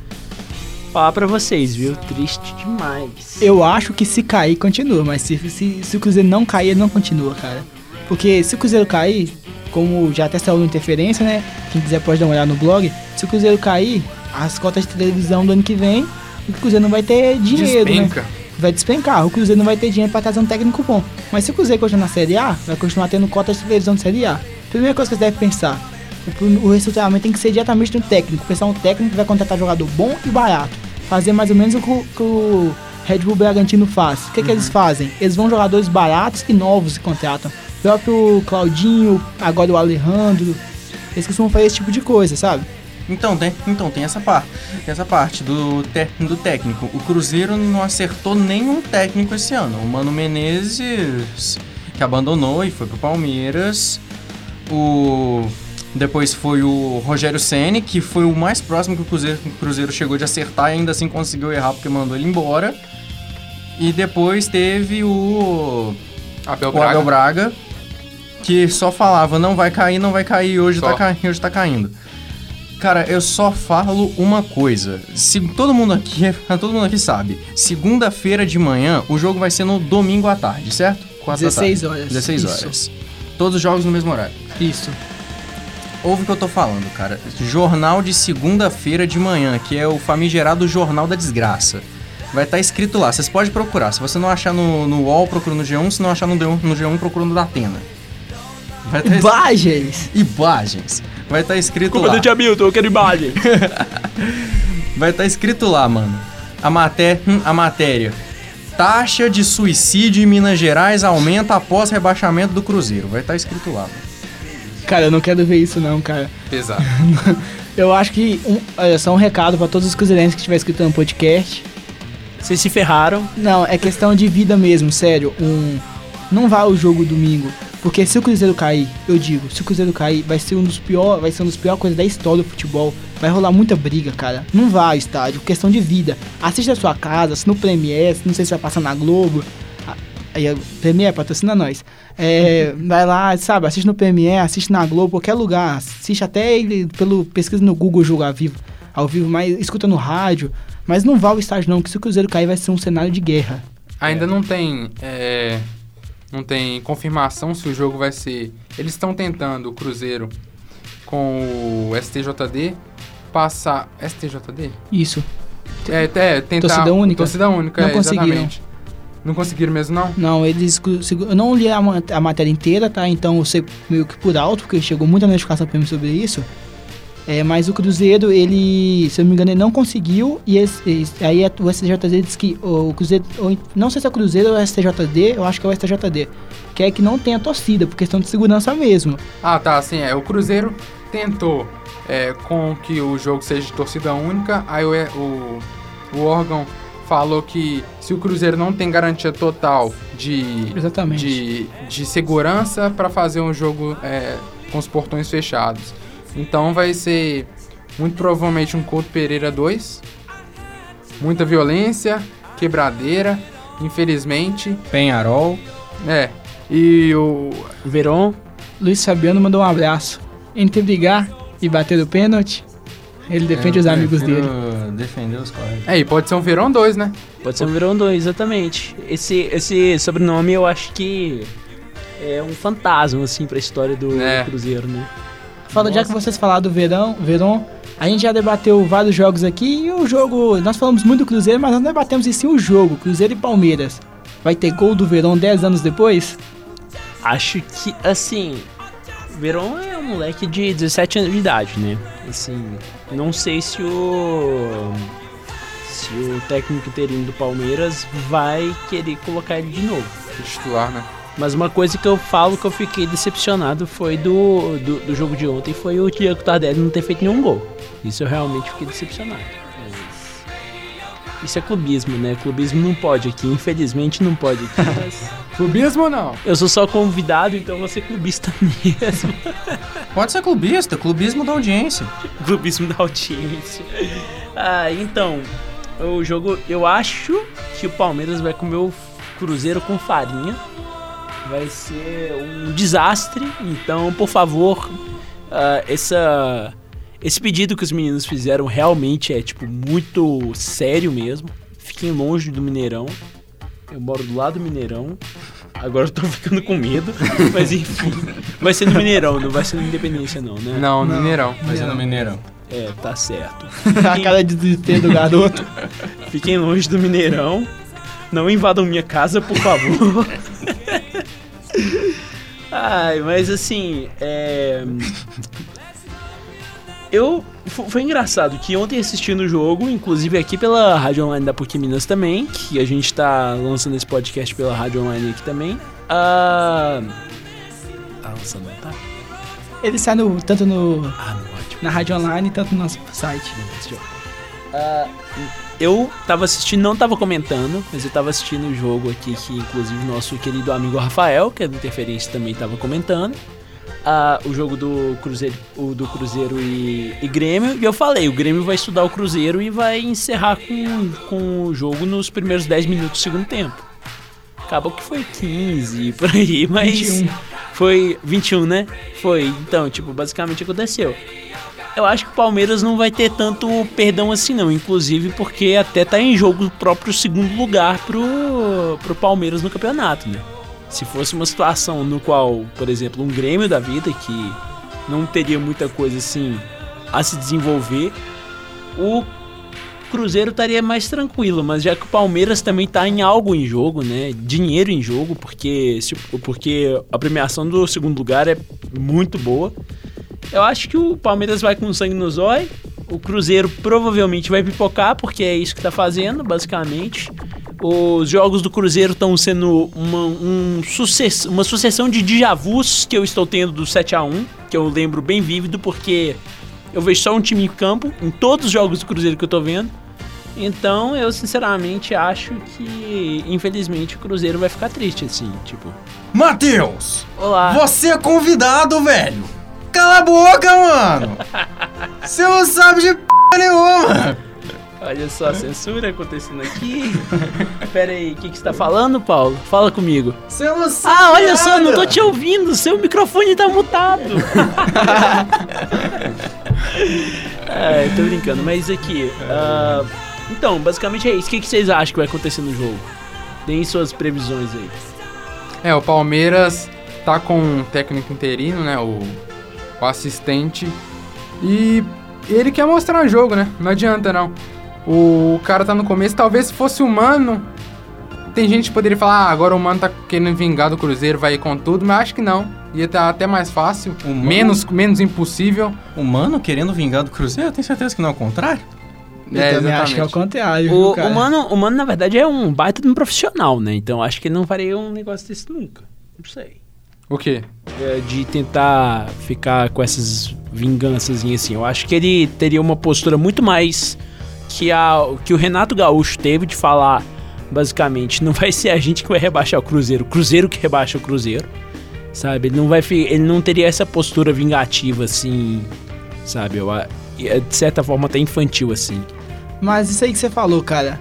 Falar pra vocês, viu? Triste demais. Eu acho que se cair, continua. Mas se, se, se o Cruzeiro não cair, ele não continua, cara. Porque se o Cruzeiro cair, como já até saiu no interferência, né? Quem quiser pode dar uma olhada no blog. Se o Cruzeiro cair, as cotas de televisão do ano que vem, o Cruzeiro não vai ter dinheiro, né? Despenca. vai despencar. O Cruzeiro não vai ter dinheiro para trazer um técnico bom. Mas se o Cruzeiro continuar na Série A, vai continuar tendo cotas de televisão de Série A. Primeira coisa que você deve pensar: o, resultado tem que ser diretamente do técnico. Pensar um técnico que vai contratar jogador bom e barato. Fazer mais ou menos o que, o- que Red Bull Bragantino faz. O que, que eles fazem? Eles vão jogadores baratos e novos e contratam. O próprio Claudinho, agora o Alejandro. Eles costumam fazer esse tipo de coisa, sabe? Então tem, então, tem essa parte. Tem essa parte do, te- do técnico. O Cruzeiro não acertou nenhum técnico esse ano. O Mano Menezes, que abandonou e foi pro Palmeiras. O depois foi o Rogério Ceni, que foi o mais próximo que o Cruzeiro, o Cruzeiro chegou de acertar e ainda assim conseguiu errar porque mandou ele embora. E depois teve o Abel o Braga. Abel Braga, que só falava não vai cair, não vai cair, hoje Só. tá, hoje tá caindo. Cara, eu só falo uma coisa. Se todo mundo aqui, todo mundo aqui sabe, segunda-feira de manhã o jogo vai ser no domingo à tarde, certo? Quatro da 16 tarde. horas. 16 Isso. horas. Todos os jogos no mesmo horário. Isso. Ouve o que eu tô falando, cara. Jornal de segunda-feira de manhã, que é o famigerado Jornal da Desgraça. Vai estar escrito lá, vocês podem procurar. Se você não achar no, no UOL, procura no G1. Se não achar no, D1, no G1, procura no Datena. Vai. Imagens. Imagens. Vai estar escrito Culpa lá. do Tia Milton, eu quero imagem. Vai estar escrito lá, mano. A, maté hum, a matéria. Taxa de suicídio em Minas Gerais aumenta após rebaixamento do Cruzeiro. Vai estar escrito lá, mano. Cara, eu não quero ver isso não, cara. Pesado. Eu acho que, um, olha, só um recado pra todos os cruzeirenses que estiver escutando o podcast. Vocês se ferraram. Não, é questão de vida mesmo, sério. Um, não vá ao jogo domingo. Porque se o Cruzeiro cair, eu digo, se o Cruzeiro cair, vai ser um dos piores, vai ser um dos piores coisas da história do futebol. Vai rolar muita briga, cara. Não vá ao estádio, questão de vida. Assista a sua casa, se no Premiere, se não sei se vai passar na Globo. A- Aí, a Premiere patrocina nós. É, vai lá, sabe, assiste no Premiere, assiste na Globo, qualquer lugar. Assiste até ele pelo pesquisa no Google jogo ao vivo, ao vivo, mas escuta no rádio. Mas não vá ao estádio não, que se o Cruzeiro cair vai ser um cenário de guerra. Ainda não tem. é, não tem confirmação se o jogo vai ser. Eles estão tentando, o Cruzeiro, com o STJD, passar. STJD? Isso. É, é tentar. Torcida única? Torcida única, Não é, conseguiram. exatamente. Não conseguiram mesmo, não? Não, eles. Eu não li a, ma- a matéria inteira, tá? Então eu sei meio que por alto, porque chegou muita notificação pra mim sobre isso. É, mas o Cruzeiro, ele, se eu não me engano, ele não conseguiu. E esse- esse- aí é- o STJD diz que o Cruzeiro. ou- não sei se é o Cruzeiro ou o STJD, eu acho que é o STJD. Que é que não tenha torcida, por questão de segurança mesmo. Ah, tá, assim, é. O Cruzeiro tentou é, com que o jogo seja de torcida única, aí o, o, o órgão falou que se o Cruzeiro não tem garantia total de, Exatamente. de, de segurança para fazer um jogo é, com os portões fechados. Então vai ser muito provavelmente um Couto Pereira 2. Muita violência, quebradeira, infelizmente. Penharol. É. E o. Veron, Luiz Fabiano mandou um abraço. Entre brigar e bater o pênalti, ele defende Eu os amigos dele. Defender os colegas. É, e pode ser um Verão 2, né? pode ser um Verão 2, exatamente. Esse, esse sobrenome eu acho que é um fantasma, assim, pra história do É. Cruzeiro, né? Fala, já que vocês falaram do Verão, Verão, a gente já debateu vários jogos aqui e o jogo. Nós falamos muito do Cruzeiro, mas nós não debatemos em si o jogo, Cruzeiro e Palmeiras. Vai ter gol do Verão 10 anos depois? Acho que, assim, Veron é um moleque de 17 anos de idade, né? Assim, não sei se o. Se o técnico interino do Palmeiras vai querer colocar ele de novo. Titular, né? Mas uma coisa que eu falo que eu fiquei decepcionado foi do, do, do jogo de ontem foi o Diego Tardelli não ter feito nenhum gol. Isso eu realmente fiquei decepcionado. Mas Isso é clubismo, né? Clubismo não pode aqui, infelizmente não pode aqui. Mas Clubismo ou não? eu sou só convidado, então eu vou ser clubista mesmo. Pode ser clubista, clubismo da audiência. clubismo da audiência. Ah, então, o jogo, eu acho que o Palmeiras vai comer o Cruzeiro com farinha. Vai ser um desastre. Então, por favor, ah, essa, esse pedido que os meninos fizeram realmente é tipo muito sério mesmo. Fiquem longe do Mineirão. Eu moro do lado do Mineirão. Agora eu tô ficando com medo. Mas enfim, vai ser no Mineirão, não vai ser na Independência, não, né? Não, no Mineirão. Mas é no Mineirão. É, tá certo. a cara de desespero do garoto. Fiquem longe do Mineirão. Não invadam minha casa, por favor. Ai, mas assim, é. Eu. fo- Foi engraçado que ontem assistindo o jogo, inclusive aqui pela Rádio Online da PUC Minas também, que a gente tá lançando esse podcast pela Rádio Online aqui também. Ah. Tá lançando, tá? Ele sai no, tanto no, Ah, no ótimo. na rádio online, tanto no nosso site. Ah, eu tava assistindo, não tava comentando, mas eu tava assistindo o jogo aqui que inclusive o nosso querido amigo Rafael, que é do Interferência também tava comentando. a- o jogo do Cruzeiro, o do Cruzeiro e, e Grêmio, e eu falei, o Grêmio vai estudar o Cruzeiro e vai encerrar com, com o jogo nos primeiros 10 minutos do segundo tempo. Acabou que foi 15 por aí, mas 21. foi 21, né? Foi, então, tipo, basicamente aconteceu. Eu acho que o Palmeiras não vai ter tanto perdão assim não, inclusive porque até tá em jogo o próprio segundo lugar pro, pro Palmeiras no campeonato, né? Se fosse uma situação no qual, por exemplo, um Grêmio da vida que não teria muita coisa assim a se desenvolver, o Cruzeiro estaria mais tranquilo, mas já que o Palmeiras também tá em algo em jogo, né? Dinheiro em jogo, porque, porque a premiação do segundo lugar é muito boa. Eu acho que o Palmeiras vai com sangue no zóio. O Cruzeiro provavelmente vai pipocar, porque é isso que tá fazendo, basicamente. Os jogos do Cruzeiro estão sendo uma, um sucess- uma sucessão de déjà vus que eu estou tendo do 7 a 1 que eu lembro bem vívido, porque eu vejo só um time em campo em todos os jogos do Cruzeiro que eu tô vendo. Então, eu sinceramente acho que, infelizmente, o Cruzeiro vai ficar triste, assim, tipo. Matheus! Olá. Você é convidado, velho! Cala a boca, mano! Você não sabe de p nenhuma! Olha só a censura acontecendo aqui. Pera aí, o que, que você tá falando, Paulo? Fala comigo. Você não sabe Ah, olha só, nada. não tô te ouvindo, seu microfone tá mutado. é, tô brincando, mas aqui. ah, então, basicamente é isso. O que, que vocês acham que vai acontecer no jogo? Deem suas previsões aí. É, o Palmeiras tá com um técnico interino, né? O, o assistente. E ele quer mostrar o jogo, né? Não adianta não. O cara tá no começo, talvez se fosse o Mano. Tem gente que poderia falar, ah, agora o Mano tá querendo vingar do Cruzeiro, vai ir com tudo, mas acho que não. Ia estar até mais fácil, O Mano? menos, menos impossível. O mano querendo vingar do Cruzeiro, eu tenho certeza que não é o contrário. Eu também acho que é o contrário, O, cara? o, mano, o Mano, na verdade, é um baita de um profissional, né? Então acho que ele não faria um negócio desse nunca. Não sei. O quê? É, de tentar ficar com essas vinganças assim. Eu acho que ele teria uma postura muito mais que, a, que o Renato Gaúcho teve de falar, basicamente, não vai ser a gente que vai rebaixar o Cruzeiro, o Cruzeiro que rebaixa o Cruzeiro. Sabe? Ele não vai ele não teria essa postura vingativa assim, sabe? Eu, é, de certa forma até infantil assim. Mas isso aí que você falou, cara.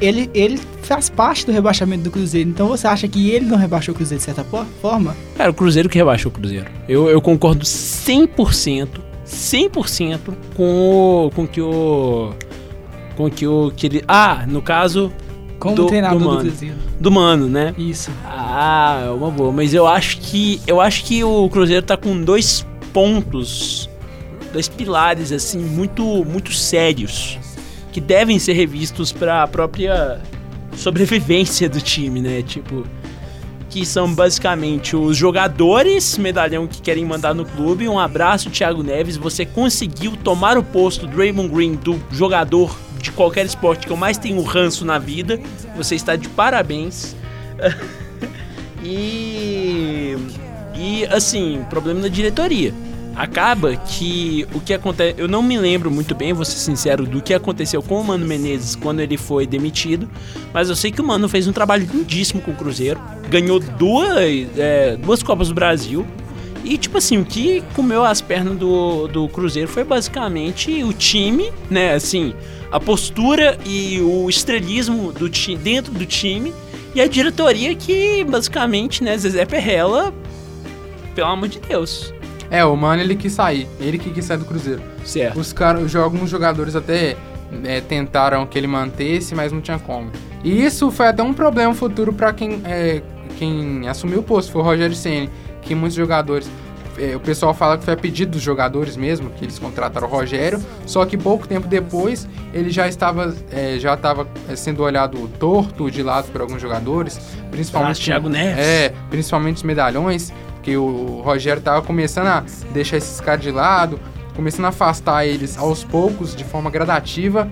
Ele, ele faz parte do rebaixamento do Cruzeiro. Então você acha que ele não rebaixou o Cruzeiro de certa forma? Cara, o Cruzeiro que rebaixou o Cruzeiro. Eu, eu concordo 100%, 100% com o com que o com que o que ele, ah, no caso Como Do- treinador do do, Mano. Cruzeiro. do Mano, né? Isso. Ah, é uma boa, mas eu acho que eu acho que o Cruzeiro tá com dois pontos, dois pilares assim muito muito sérios que devem ser revistos para a própria sobrevivência do time, né? Tipo, que são basicamente os jogadores medalhão que querem mandar no clube. Um abraço, Thiago Neves. Você conseguiu tomar o posto do Raymond Green, do jogador de qualquer esporte que eu mais tenho ranço na vida. Você está de parabéns. e. E assim, problema da diretoria. Acaba que o que acontece. Eu não me lembro muito bem, vou ser sincero, do que aconteceu com o Mano Menezes quando ele foi demitido. Mas eu sei que o Mano fez um trabalho lindíssimo com o Cruzeiro. Ganhou duas, é, duas Copas do Brasil. E, tipo assim, o que comeu as pernas do, do Cruzeiro foi basicamente o time, né? Assim, a postura e o estrelismo do ti dentro do time. E a diretoria que, basicamente, né? Zezé Perrella, pelo amor de Deus. É, o Mano ele quis sair. Ele que quis sair do Cruzeiro. Certo. Os caras, alguns jogadores até é, tentaram que ele mantesse, mas não tinha como. E isso foi até um problema futuro para quem, é, quem assumiu o posto, foi o Rogério Ceni, que muitos jogadores é, o pessoal fala que foi a pedido dos jogadores mesmo, que eles contrataram o Rogério, só que pouco tempo depois ele já estava, é, já estava é, sendo olhado torto de lado por alguns jogadores, principalmente Ah, Thiago Neves. É, principalmente os medalhões, que o Rogério estava começando a deixar esses caras de lado, começando a afastar eles aos poucos, de forma gradativa.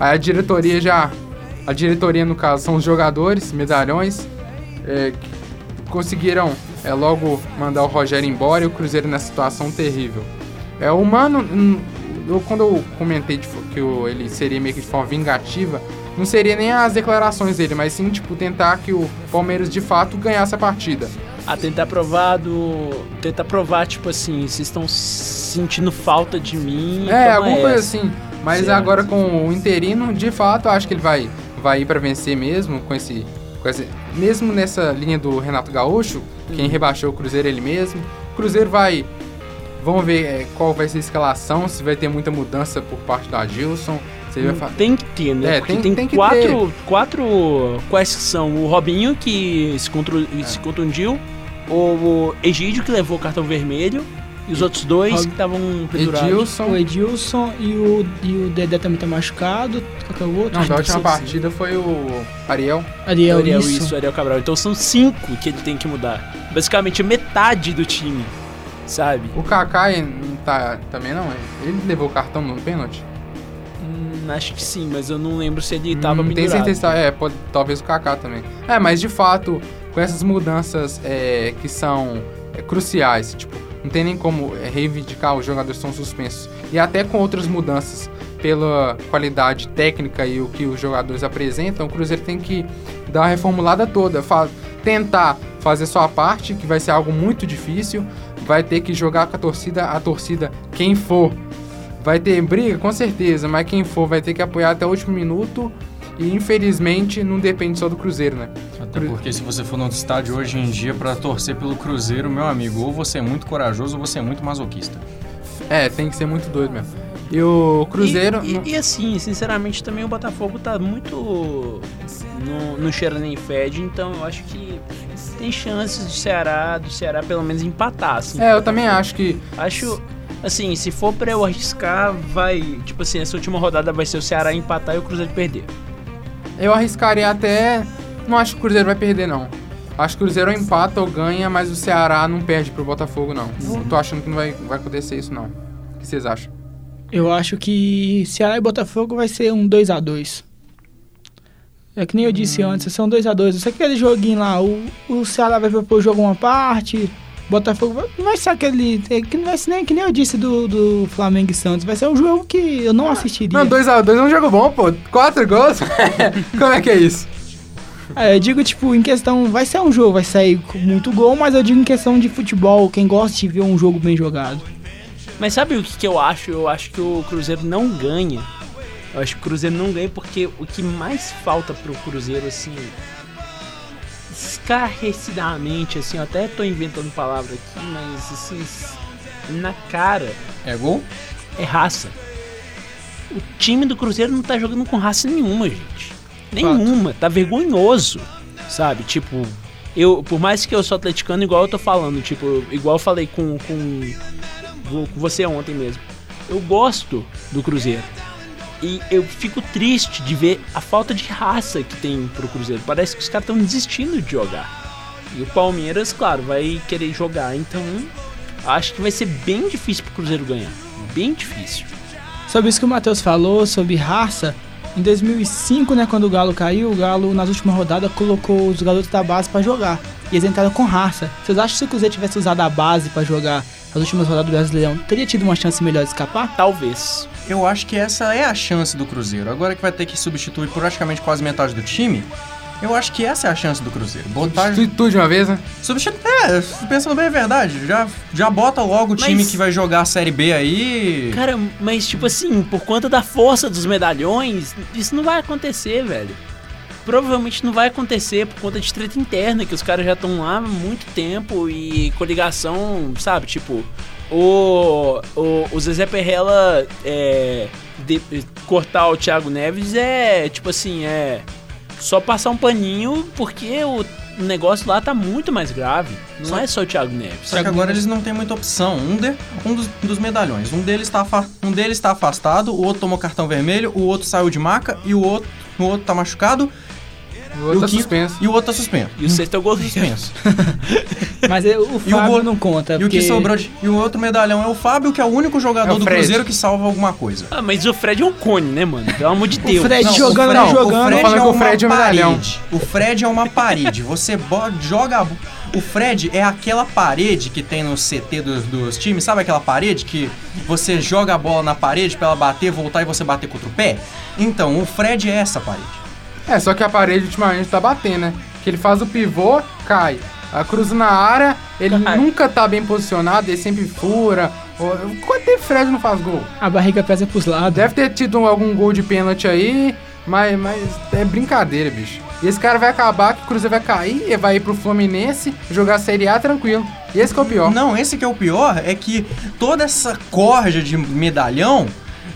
Aí a diretoria já, a diretoria no caso são os jogadores, medalhões, é, que conseguiram é, logo mandar o Rogério embora e o Cruzeiro nessa situação terrível. É, o Mano, hum, eu, quando eu comentei de que o- ele seria meio que de forma vingativa, não seria nem as declarações dele, mas sim, tipo, tentar que o Palmeiras de fato ganhasse a partida. A tentar provar do. Tentar provar, tipo assim, vocês estão sentindo falta de mim. É, toma alguma coisa essa. assim. Mas Certo. agora com o interino, de fato, eu acho que ele vai, vai ir pra vencer mesmo com esse, com esse. Mesmo nessa linha do Renato Gaúcho, quem rebaixou o Cruzeiro é ele mesmo. O Cruzeiro vai. Vamos ver é, qual vai ser a escalação, se vai ter muita mudança por parte vai fa- Tem que ter, né? É, tem- tem, tem que quatro, quatro. Quais que são? O Robinho, que se, contru- É. se contundiu. O Egídio, que levou o cartão vermelho. E os outros dois Rob- que estavam pendurados. Edilson. O Edilson e o, e o Dedé também tá machucado. Qual que é o outro? Não, da última partida foi o Ariel. Ariel, Ariel, isso. isso, Ariel Cabral. Então são cinco que ele tem que mudar. Basicamente metade do time, sabe? O Kaká não tá, também não, é? Ele levou o cartão no pênalti? Hum, acho que sim, mas eu não lembro se ele tava Não tem pendurado. certeza, é, pode, talvez o Kaká também. É, mas de fato, com essas mudanças é, que são é, cruciais, tipo, não tem nem como é, reivindicar os jogadores são suspensos. E até com outras mudanças pela qualidade técnica e o que os jogadores apresentam, o Cruzeiro tem que dar uma reformulada toda, fa- tentar fazer sua parte, que vai ser algo muito difícil, vai ter que jogar com a torcida, a torcida, quem for, Vai ter briga, com certeza, mas quem for vai ter que apoiar até o último minuto. E infelizmente não depende só do Cruzeiro, né? Até porque se você for no estádio hoje em dia pra torcer pelo Cruzeiro, meu amigo, ou você é muito corajoso ou você é muito masoquista. É, tem que ser muito doido mesmo. E o Cruzeiro. E, não- e, e assim, sinceramente, também o Botafogo tá muito. No, no cheira nem fede, então eu acho que tem chances do Ceará, do Ceará pelo menos empatar, assim. É, eu também acho que. Acho, assim, se for pra eu arriscar, vai. Tipo assim, essa última rodada vai ser o Ceará empatar e o Cruzeiro perder. Eu arriscaria até. Não acho que o Cruzeiro vai perder, não. Acho que o Cruzeiro empata ou ganha, mas o Ceará não perde pro Botafogo, não. Eu tô achando que não vai, vai acontecer isso, não. O que vocês acham? Eu acho que Ceará e Botafogo vai ser um 2 a 2 É que nem eu disse Hum. antes, são 2 a 2 Só aquele joguinho lá, o, o Ceará vai propor o jogo uma parte, Botafogo vai, não vai ser aquele. é que não vai ser nem que nem eu disse do, do Flamengo e Santos. Vai ser um jogo que eu não assistiria. Não, 2x2 é um jogo bom, pô. 4 gols? Como é que é isso? É, eu digo, tipo, em questão. Vai ser um jogo, vai sair com muito gol, mas eu digo em questão de futebol, quem gosta de ver um jogo bem jogado. Mas sabe o que, que eu acho? Eu acho que o Cruzeiro não ganha. Eu acho que o Cruzeiro não ganha porque o que mais falta pro Cruzeiro, assim. Escarrecidamente, assim, eu até tô inventando palavra aqui, mas assim. Na cara, É gol? é raça. O time do Cruzeiro não tá jogando com raça nenhuma, gente. Nenhuma. Tá vergonhoso. Sabe? Tipo, eu, por mais que eu sou atleticano, igual eu tô falando, tipo, igual eu falei com, com, com você ontem mesmo. Eu gosto do Cruzeiro. E eu fico triste de ver a falta de raça que tem pro Cruzeiro. Parece que os caras estão desistindo de jogar. E o Palmeiras, claro, vai querer jogar. Então, acho que vai ser bem difícil pro Cruzeiro ganhar. Bem difícil. Sobre isso que o Matheus falou, sobre raça, em 2005, né, quando o Galo caiu, o Galo, nas últimas rodadas, colocou os garotos da base pra jogar. E eles entraram com raça. Vocês acham que se o Cruzeiro tivesse usado a base pra jogar as últimas rodadas do Brasileirão, teria tido uma chance melhor de escapar? Talvez. Eu acho que essa é a chance do Cruzeiro. Agora que vai ter que substituir praticamente quase metade do time, eu acho que essa é a chance do Cruzeiro. Botar. Tudo, tudo de uma vez, né? Substituir. É, pensando bem, é verdade. Já, já bota logo o Mas- time que vai jogar a Série B aí. Cara, mas tipo assim, por conta da força dos medalhões, isso não vai acontecer, velho. Provavelmente não vai acontecer por conta de treta interna, que os caras já estão lá há muito tempo e coligação, sabe? Tipo, o, o, o Zezé Perrella é, de- cortar o Thiago Neves é, tipo assim, é só passar um paninho porque o negócio lá tá muito mais grave. Não Só- é só o Thiago Neves. Só que agora eles não têm muita opção. Um, de, um dos, dos medalhões. Um deles, tá um deles tá afastado, o outro tomou cartão vermelho, o outro saiu de maca e o outro, o outro tá machucado O e outro o, tá quinto- suspenso. e o outro tá suspenso. E o sexto é o goleiro. Suspenso. Mas é, o Fábio gol- não conta. E o que porque- sobrou de, E o outro medalhão é o Fábio, que é o único jogador É o do. Cruzeiro que salva alguma coisa. Ah, mas o Fred é um cone, né, mano? Pelo amor de Deus. Fred Não, jogando, o não, Fred, jogando. O Fred, é que o uma Fred é um medalhão. parede. O Fred é uma parede. Você joga. O Fred é aquela parede que tem no CT dos, dos times. Sabe aquela parede que você joga a bola na parede pra ela bater, voltar e você bater contra o pé? Então, o Fred é essa parede. É, só que a parede ultimamente tá batendo, né? Que ele faz o pivô, cai. A cruza na área, ele nunca tá bem posicionado, ele sempre fura. Quanto tempo o Fred não faz gol? A barriga pesa pros lados. Deve ter tido algum gol de pênalti aí, mas, mas é brincadeira, bicho. E esse cara vai acabar, que o Cruzeiro vai cair, e vai ir pro Fluminense, jogar a Série A tranquilo. E esse que é o pior. Não, esse que é o pior, é que toda essa corja de medalhão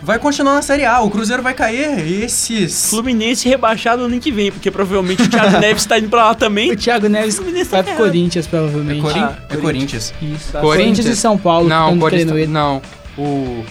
vai continuar na Série A. O Cruzeiro vai cair e esses... Fluminense rebaixado ano que vem, porque provavelmente o Thiago Neves tá indo pra lá também. O Thiago Neves Fluminense vai tá pro. Corinthians, provavelmente. É, Corin- Ah, é Corinthians. Isso. Tá. Corinthians e São Paulo Não, estão Corinthians, não. O,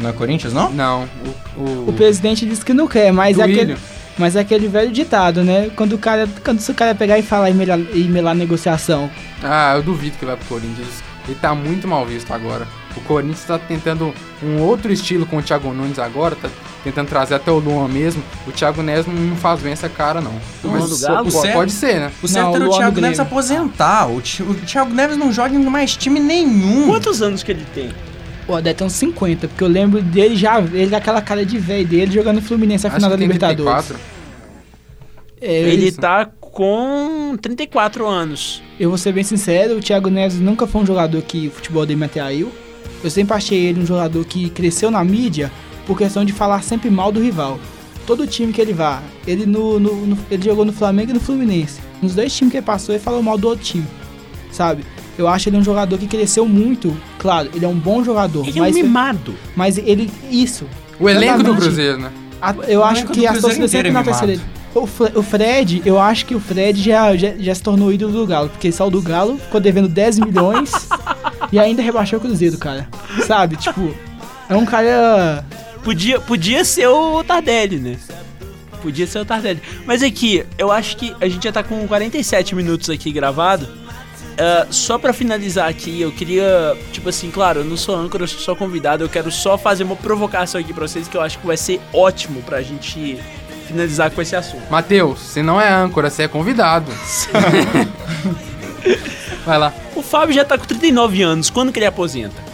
Não é Corinthians, não? não, o, o, O presidente disse que não quer, mas é, aquele, mas é aquele velho ditado, né? Quando o cara, quando o cara pegar e falar e melar, e melar negociação. Ah, eu duvido que ele vai pro Corinthians. Ele tá muito mal visto agora. O Corinthians tá tentando um outro estilo com o Thiago Nunes agora, tá tentando trazer até o Luan mesmo. O Thiago Neves não faz bem essa cara, não. Luan Mas do Galo? pô- Certo. pode ser, né? O certo Não, era o o Thiago Neves aposentar. O, Thi- o Thiago Neves não joga em mais time nenhum. Quantos anos que ele tem? Pô, deve ter uns 50, porque eu lembro dele já, ele aquela cara de velho dele jogando no Fluminense na final da Libertadores. 34. É, Ele ele- tá com 34 anos. Eu vou ser bem sincero, o Thiago Neves nunca foi um jogador que o futebol dele me atraiu. Eu sempre achei ele um jogador que cresceu na mídia por questão de falar sempre mal do rival. Todo time que ele vá, ele, no, no- no- ele jogou no Flamengo e no Fluminense. Nos dois times que ele passou, ele falou mal do outro time, sabe? Eu acho ele um jogador que cresceu muito. Claro, ele é um bom jogador, Ele é um mas, mimado. mas ele. Isso. O elenco do. Cruzeiro, né? A- eu acho elenco que do a torcida sempre é na terceira. mimado. O, o Fred, eu acho que o Fred já, já, já se tornou ídolo do Galo, porque saiu do Galo, ficou devendo 10 milhões e ainda rebaixou o Cruzeiro, cara. Sabe? Tipo, é um cara. Podia, podia ser o Tardelli, né? Podia ser o Tardelli. Mas aqui, eu acho que a gente já tá com 47 minutos aqui gravado. Ah, só pra finalizar aqui, eu queria, tipo assim, claro, eu não sou âncora, eu sou só convidado, eu quero só fazer uma provocação aqui pra vocês que eu acho que vai ser ótimo pra gente finalizar com esse assunto. Matheus, você não é âncora, você é convidado. Vai lá. O Fábio já tá com 39 anos, quando que ele aposenta?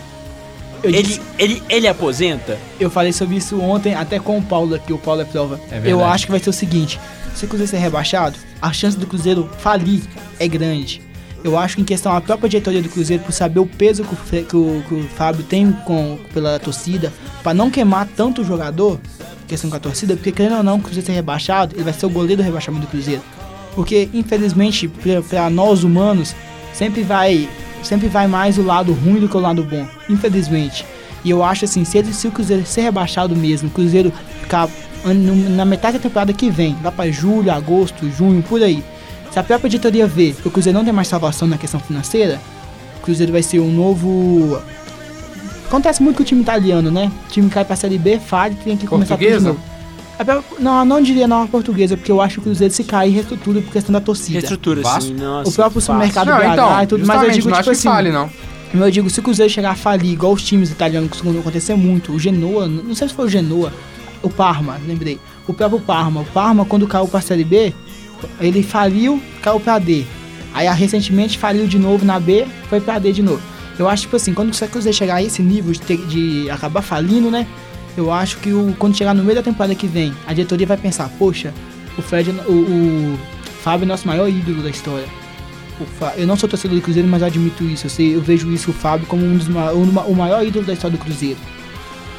Eu, Ele, disse- ele, ele aposenta? eu falei sobre isso ontem, até com o Paulo aqui, o Paulo é prova. É eu acho que vai ser o seguinte: se o Cruzeiro ser rebaixado, a chance do Cruzeiro falir é grande. Eu acho que em questão a própria diretoria do Cruzeiro, por saber o peso que o, que o- que o Fábio tem com, pela torcida, pra não queimar tanto o jogador, questão com a torcida, porque querendo ou não, o Cruzeiro ser rebaixado, ele vai ser o goleiro do rebaixamento do Cruzeiro. Porque, infelizmente, pra nós humanos, sempre vai sempre vai mais o lado ruim do que o lado bom, infelizmente. E eu acho assim, se, se o Cruzeiro ser rebaixado mesmo, o Cruzeiro ficar na metade da temporada que vem, lá pra julho, agosto, junho, por aí. Se a própria editoria vê que o Cruzeiro não tem mais salvação na questão financeira, o Cruzeiro vai ser um novo. Acontece muito com o time italiano, né? O time cai pra Série B, falha e tem que começar tudo de novo. Própria- Não, eu não diria nova portuguesa, porque eu acho que o Cruzeiro se cair reestrutura por questão da torcida. Reestrutura, sim. Nossa, O próprio supermercado Não, BH então, e tudo, mas eu digo não tipo assim. fale, não. Mas eu digo, se o Cruzeiro chegar a falir, igual os times italianos costumam acontecer muito, o Genoa, não sei se foi o Genoa, o Parma, lembrei. O próprio Parma. O Parma, quando caiu pra Série B, ele faliu, caiu pra D. Aí, ah, recentemente, faliu de novo na B, foi pra D de novo. Eu acho, tipo assim, quando o Cruzeiro chegar a esse nível de, ter- de acabar falindo, né? Eu acho que o, quando chegar no meio da temporada que vem, a diretoria vai pensar, poxa, o Fred, o, o Fábio é nosso maior ídolo da história. Eu não sou torcedor do Cruzeiro, mas admito isso. Eu, sei- eu vejo isso, o Fábio, como um dos um o maior ídolo da história do Cruzeiro.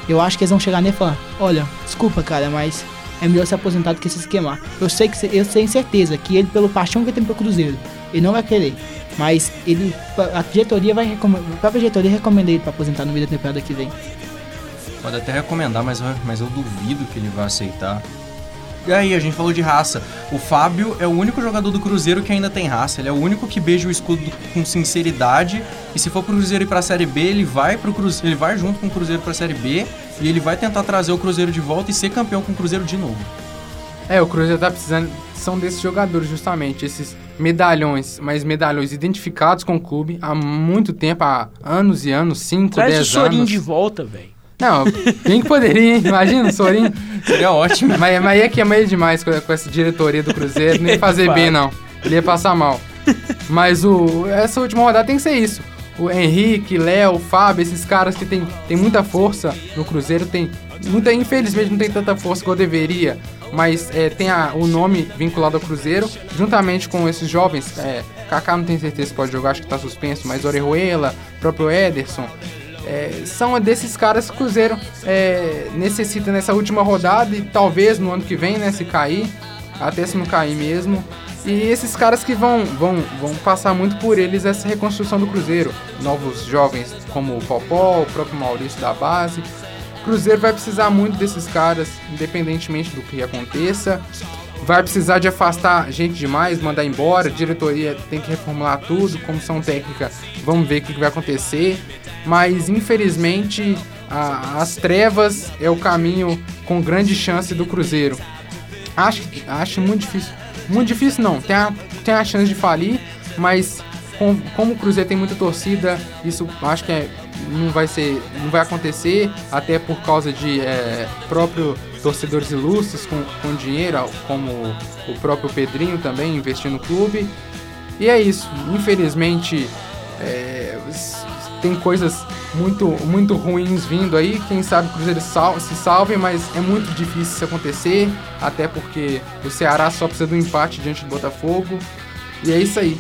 Eu acho que eles vão chegar nele e falar: Olha, desculpa, cara, mas é melhor se aposentar do que se queimar. Eu sei que eu tenho certeza que ele, pelo paixão que tem pelo Cruzeiro, ele não vai querer. Mas ele, a diretoria vai a própria diretoria recomenda ele pra aposentar no meio da temporada que vem. Pode até recomendar, mas, eu- mas eu duvido que ele vai aceitar. E aí, a gente falou de raça. O Fábio é o único jogador do Cruzeiro que ainda tem raça. Ele é o único que beija o escudo com sinceridade. E se for pro Cruzeiro ir pra Série B, ele vai pro Cruzeiro, ele vai junto com o Cruzeiro pra Série B e ele vai tentar trazer o Cruzeiro de volta e ser campeão com o Cruzeiro de novo. É, o Cruzeiro tá precisando. São desses jogadores, justamente. Esses medalhões, mas medalhões identificados com o clube há muito tempo há anos e anos 5, Traz o 10 Sorin anos. de volta, velho. Não, quem que poderia, hein? Imagina o Sorin. Seria ótimo. Mas, mas ia queimar ele demais com, com essa diretoria do Cruzeiro. Ia fazer bem, não. Ele ia passar mal. Mas o, essa última rodada tem que ser isso. O Henrique, Léo, Fábio, esses caras que tem, tem muita força no Cruzeiro, tem muita, infelizmente não tem tanta força que eu deveria mas é, tem a- o nome vinculado ao Cruzeiro, juntamente com esses jovens. É, Kaká não tem certeza se pode jogar, acho que tá suspenso, mas Orejuela, próprio Ederson. É, são desses caras que o Cruzeiro é, necessita nessa última rodada e talvez no ano que vem, né, se cair, até se não cair mesmo. E esses caras que vão, vão, vão passar muito por eles essa reconstrução do Cruzeiro. Novos jovens como o Popó, o próprio Maurício da base. O Cruzeiro vai precisar muito desses caras, independentemente do que aconteça. Vai precisar de afastar gente demais, mandar embora. A diretoria tem que reformular tudo. Comissão técnica, vamos ver o que que vai acontecer. Mas infelizmente a- as trevas é o caminho com grande chance do Cruzeiro. Acho, acho muito difícil. Muito difícil não, tem a, tem a chance de falir, mas com- como o Cruzeiro tem muita torcida, isso acho que é- não vai ser, não vai acontecer, até por causa de é, próprio torcedores ilustres com, com dinheiro, como o próprio Pedrinho também investindo no clube. E é isso, infelizmente é, tem coisas muito, muito ruins vindo aí. Quem sabe o Cruzeiro sal- se salve, mas é muito difícil isso acontecer. Até porque o Ceará só precisa do empate diante do Botafogo. E é isso aí.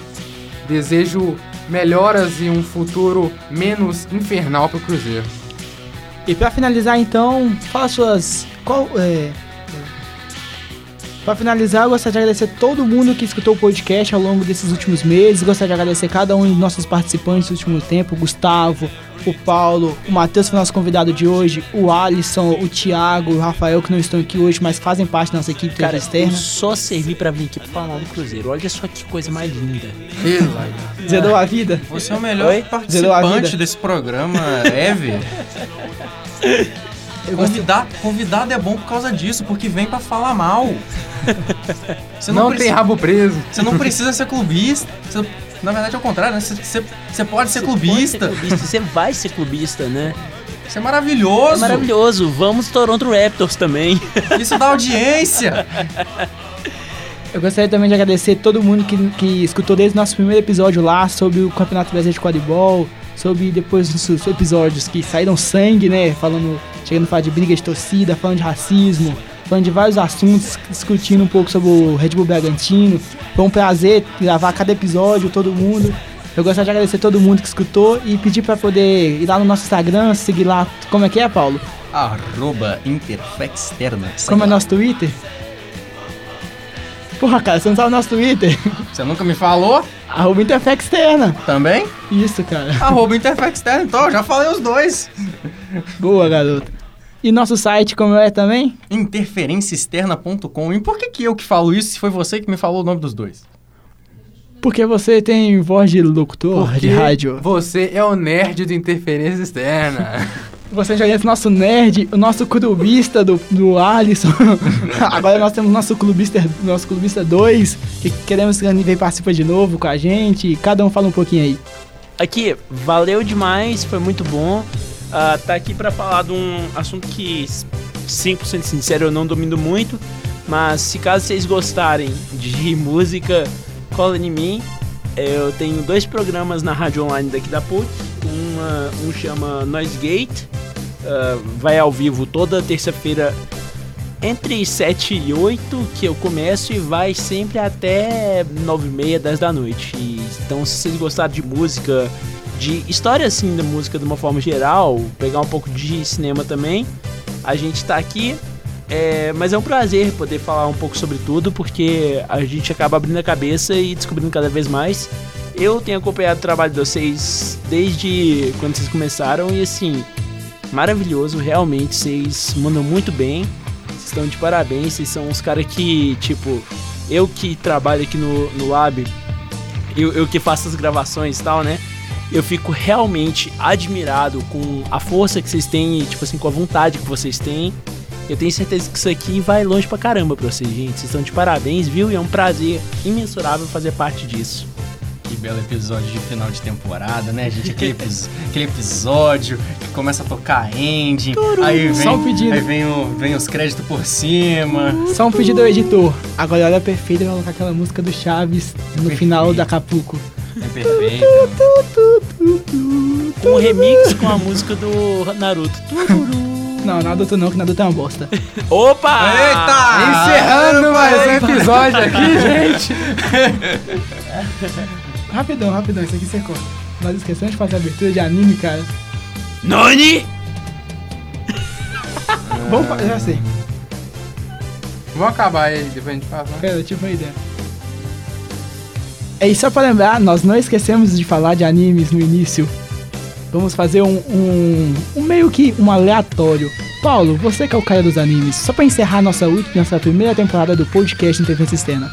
Desejo melhoras e um futuro menos infernal para o Cruzeiro. E pra finalizar então, fala suas. Qual. É, Pra finalizar, eu gostaria de agradecer todo mundo que escutou o podcast ao longo desses últimos meses. Gostaria de agradecer cada um dos nossos participantes do último tempo: o Gustavo, o Paulo, o Matheus foi nosso convidado de hoje, o Alisson, o Thiago, o Rafael, que não estão aqui hoje, mas fazem parte da nossa equipe Cara, externa. eu só servi pra vir aqui pra falar do Cruzeiro. Olha só que coisa mais linda. Zerou a vida? Você é o melhor Oi? Participante desse programa, Eve. Convidado, convidado é bom por causa disso, porque vem pra falar mal. Você Não, precisa- tem rabo preso. Você não precisa ser clubista. Você- na verdade, é o contrário, né? Você, você- você pode ser Você clubista. pode ser clubista, Você vai ser clubista, né? Isso é maravilhoso. É maravilhoso. Vamos Toronto Raptors também. Isso dá audiência. Eu gostaria também de agradecer todo mundo que, que escutou desde o nosso primeiro episódio lá sobre o Campeonato Brasileiro de Quadribol, sobre depois dos episódios que saíram sangue, né? Falando, chegando a falar de briga de torcida, falando de racismo, falando de vários assuntos, discutindo um pouco sobre o Red Bull Bragantino. Foi um prazer gravar cada episódio, todo mundo. Eu gostaria de agradecer todo mundo que escutou e pedir para poder ir lá no nosso Instagram, seguir lá. Como é que é, Paulo? Arroba Interfexterna. Como é nosso Twitter? Porra, cara, você não sabe o nosso Twitter? Você nunca me falou? Arroba Interfex Externa. Também? Isso, cara. Arroba Interfexterna, então, eu já falei os dois. Boa, garoto. E nosso site, como é também? Interferenciaexterna.com. E por que que eu que falo isso se foi você que me falou o nome dos dois? Porque você tem voz de locutor de rádio. Você é o nerd do Interferência Externa. Você já entra o nosso nerd, o nosso clubista do, do Alisson. Agora nós temos nosso clubista, nosso clubista 2, que queremos que ele venha participar de novo com a gente. Cada um fala um pouquinho aí. Aqui, valeu demais, foi muito bom. Ah, tá aqui pra falar de um assunto que, 100% sincero, eu não domino muito. Mas se caso vocês gostarem de música, cola em mim. Eu tenho dois programas na rádio online daqui da PUC. Uma, um chama Noise Gate, ah, vai ao vivo toda terça-feira entre 7 e 8 que eu começo e vai sempre até 9 e meia, 10 da noite. E, então, se vocês gostarem de música, de história assim da música de uma forma geral, pegar um pouco de cinema também, a gente tá aqui. É, mas é um prazer poder falar um pouco sobre tudo, porque a gente acaba abrindo a cabeça e descobrindo cada vez mais. Eu tenho acompanhado o trabalho de vocês desde quando vocês começaram e assim, maravilhoso, realmente, vocês mandam muito bem. Vocês estão de parabéns, vocês são uns caras que, tipo, eu que trabalho aqui no, no Lab, eu, eu que faço as gravações e tal, né? Eu fico realmente admirado com a força que vocês têm e, tipo assim, com a vontade que vocês têm. Eu tenho certeza que isso aqui vai longe pra caramba pra vocês, gente. Vocês estão de parabéns, viu? E é um prazer imensurável fazer parte disso. Que belo episódio de final de temporada, né, gente? Aquele, aquele episódio que começa a tocar ending, aí vem, Só um pedido. aí vem, o- vem os créditos por cima. Só um pedido ao editor. Agora olha perfeito vai colocar aquela música do Chaves no final da Acapulco. É perfeito. Com um remix com a música do Naruto. Não, Naruto não, que Naruto é uma bosta. Opa! Eita! Encerrando mais um episódio aqui, gente. Rapidão, rapidão, isso aqui você corta. Nós esquecemos de fazer a abertura de anime, cara. Nani! Vamos fazer, já sei. Vamos acabar ele, depois a gente faz, né? Pera, eu tive uma ideia. É isso só pra lembrar, nós não esquecemos de falar de animes no início. Vamos fazer um, um, um meio que um aleatório. Paulo, você que é o cara dos animes, só pra encerrar nossa última, nossa primeira temporada do podcast em TV Sistema.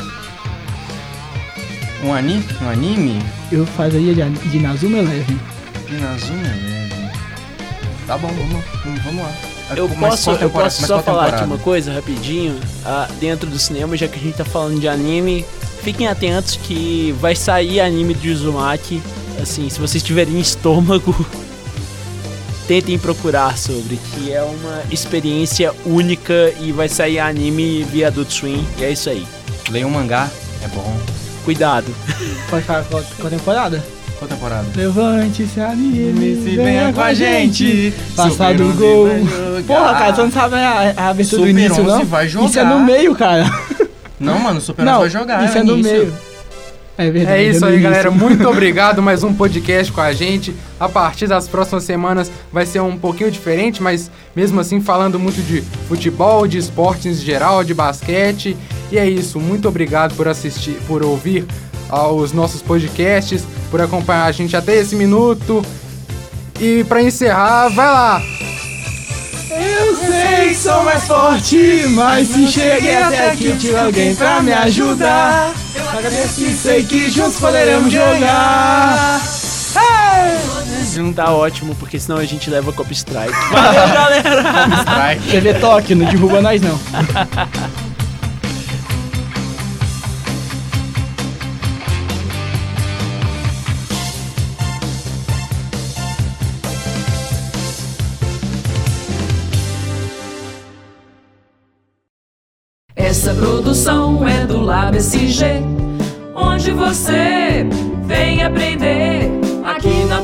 Um anime? Um anime? Eu faria de, de Nazuma Eleven. Inazuma Eleven. Tá bom, vamos, vamos- vamos lá. Eu Mas posso, eu posso só falar aqui uma coisa rapidinho. Ah, dentro do cinema, já que a gente tá falando de anime, fiquem atentos que vai sair anime de Uzumaki. Assim, se vocês tiverem estômago, tentem procurar sobre, que é uma experiência única e vai sair anime via Adult Swim. E é isso aí. Leia um mangá, é bom. Cuidado. Pode falar qual, qual temporada? Qual temporada? Levante-se anime, Se venha com a gente. Passar do gol. 11 vai jogar. Porra, cara, você não sabe a, a abertura do Super início, 11 não? vai Isso é jogar. no meio, cara. Não, mano, o Super 11 não, vai jogar. isso é no início. meio. É verdade. É isso aí, galera. Muito obrigado. Mais um podcast com a gente. A partir das próximas semanas vai ser um pouquinho diferente, mas mesmo assim falando muito de futebol, de esportes em geral, de basquete. E é isso. Muito obrigado por assistir, por ouvir aos nossos podcasts, por acompanhar a gente até esse minuto. E pra encerrar, vai lá. Eu sei que sou mais forte, mas se cheguei até aqui, tive alguém pra me ajudar. Agradeço e sei que juntos poderemos jogar. Tá ótimo, porque senão a gente leva Cop Strike. Valeu, galera! Strike. TV Toque, não derruba nós não. produção é do Lab SG, onde você vem aprender aqui na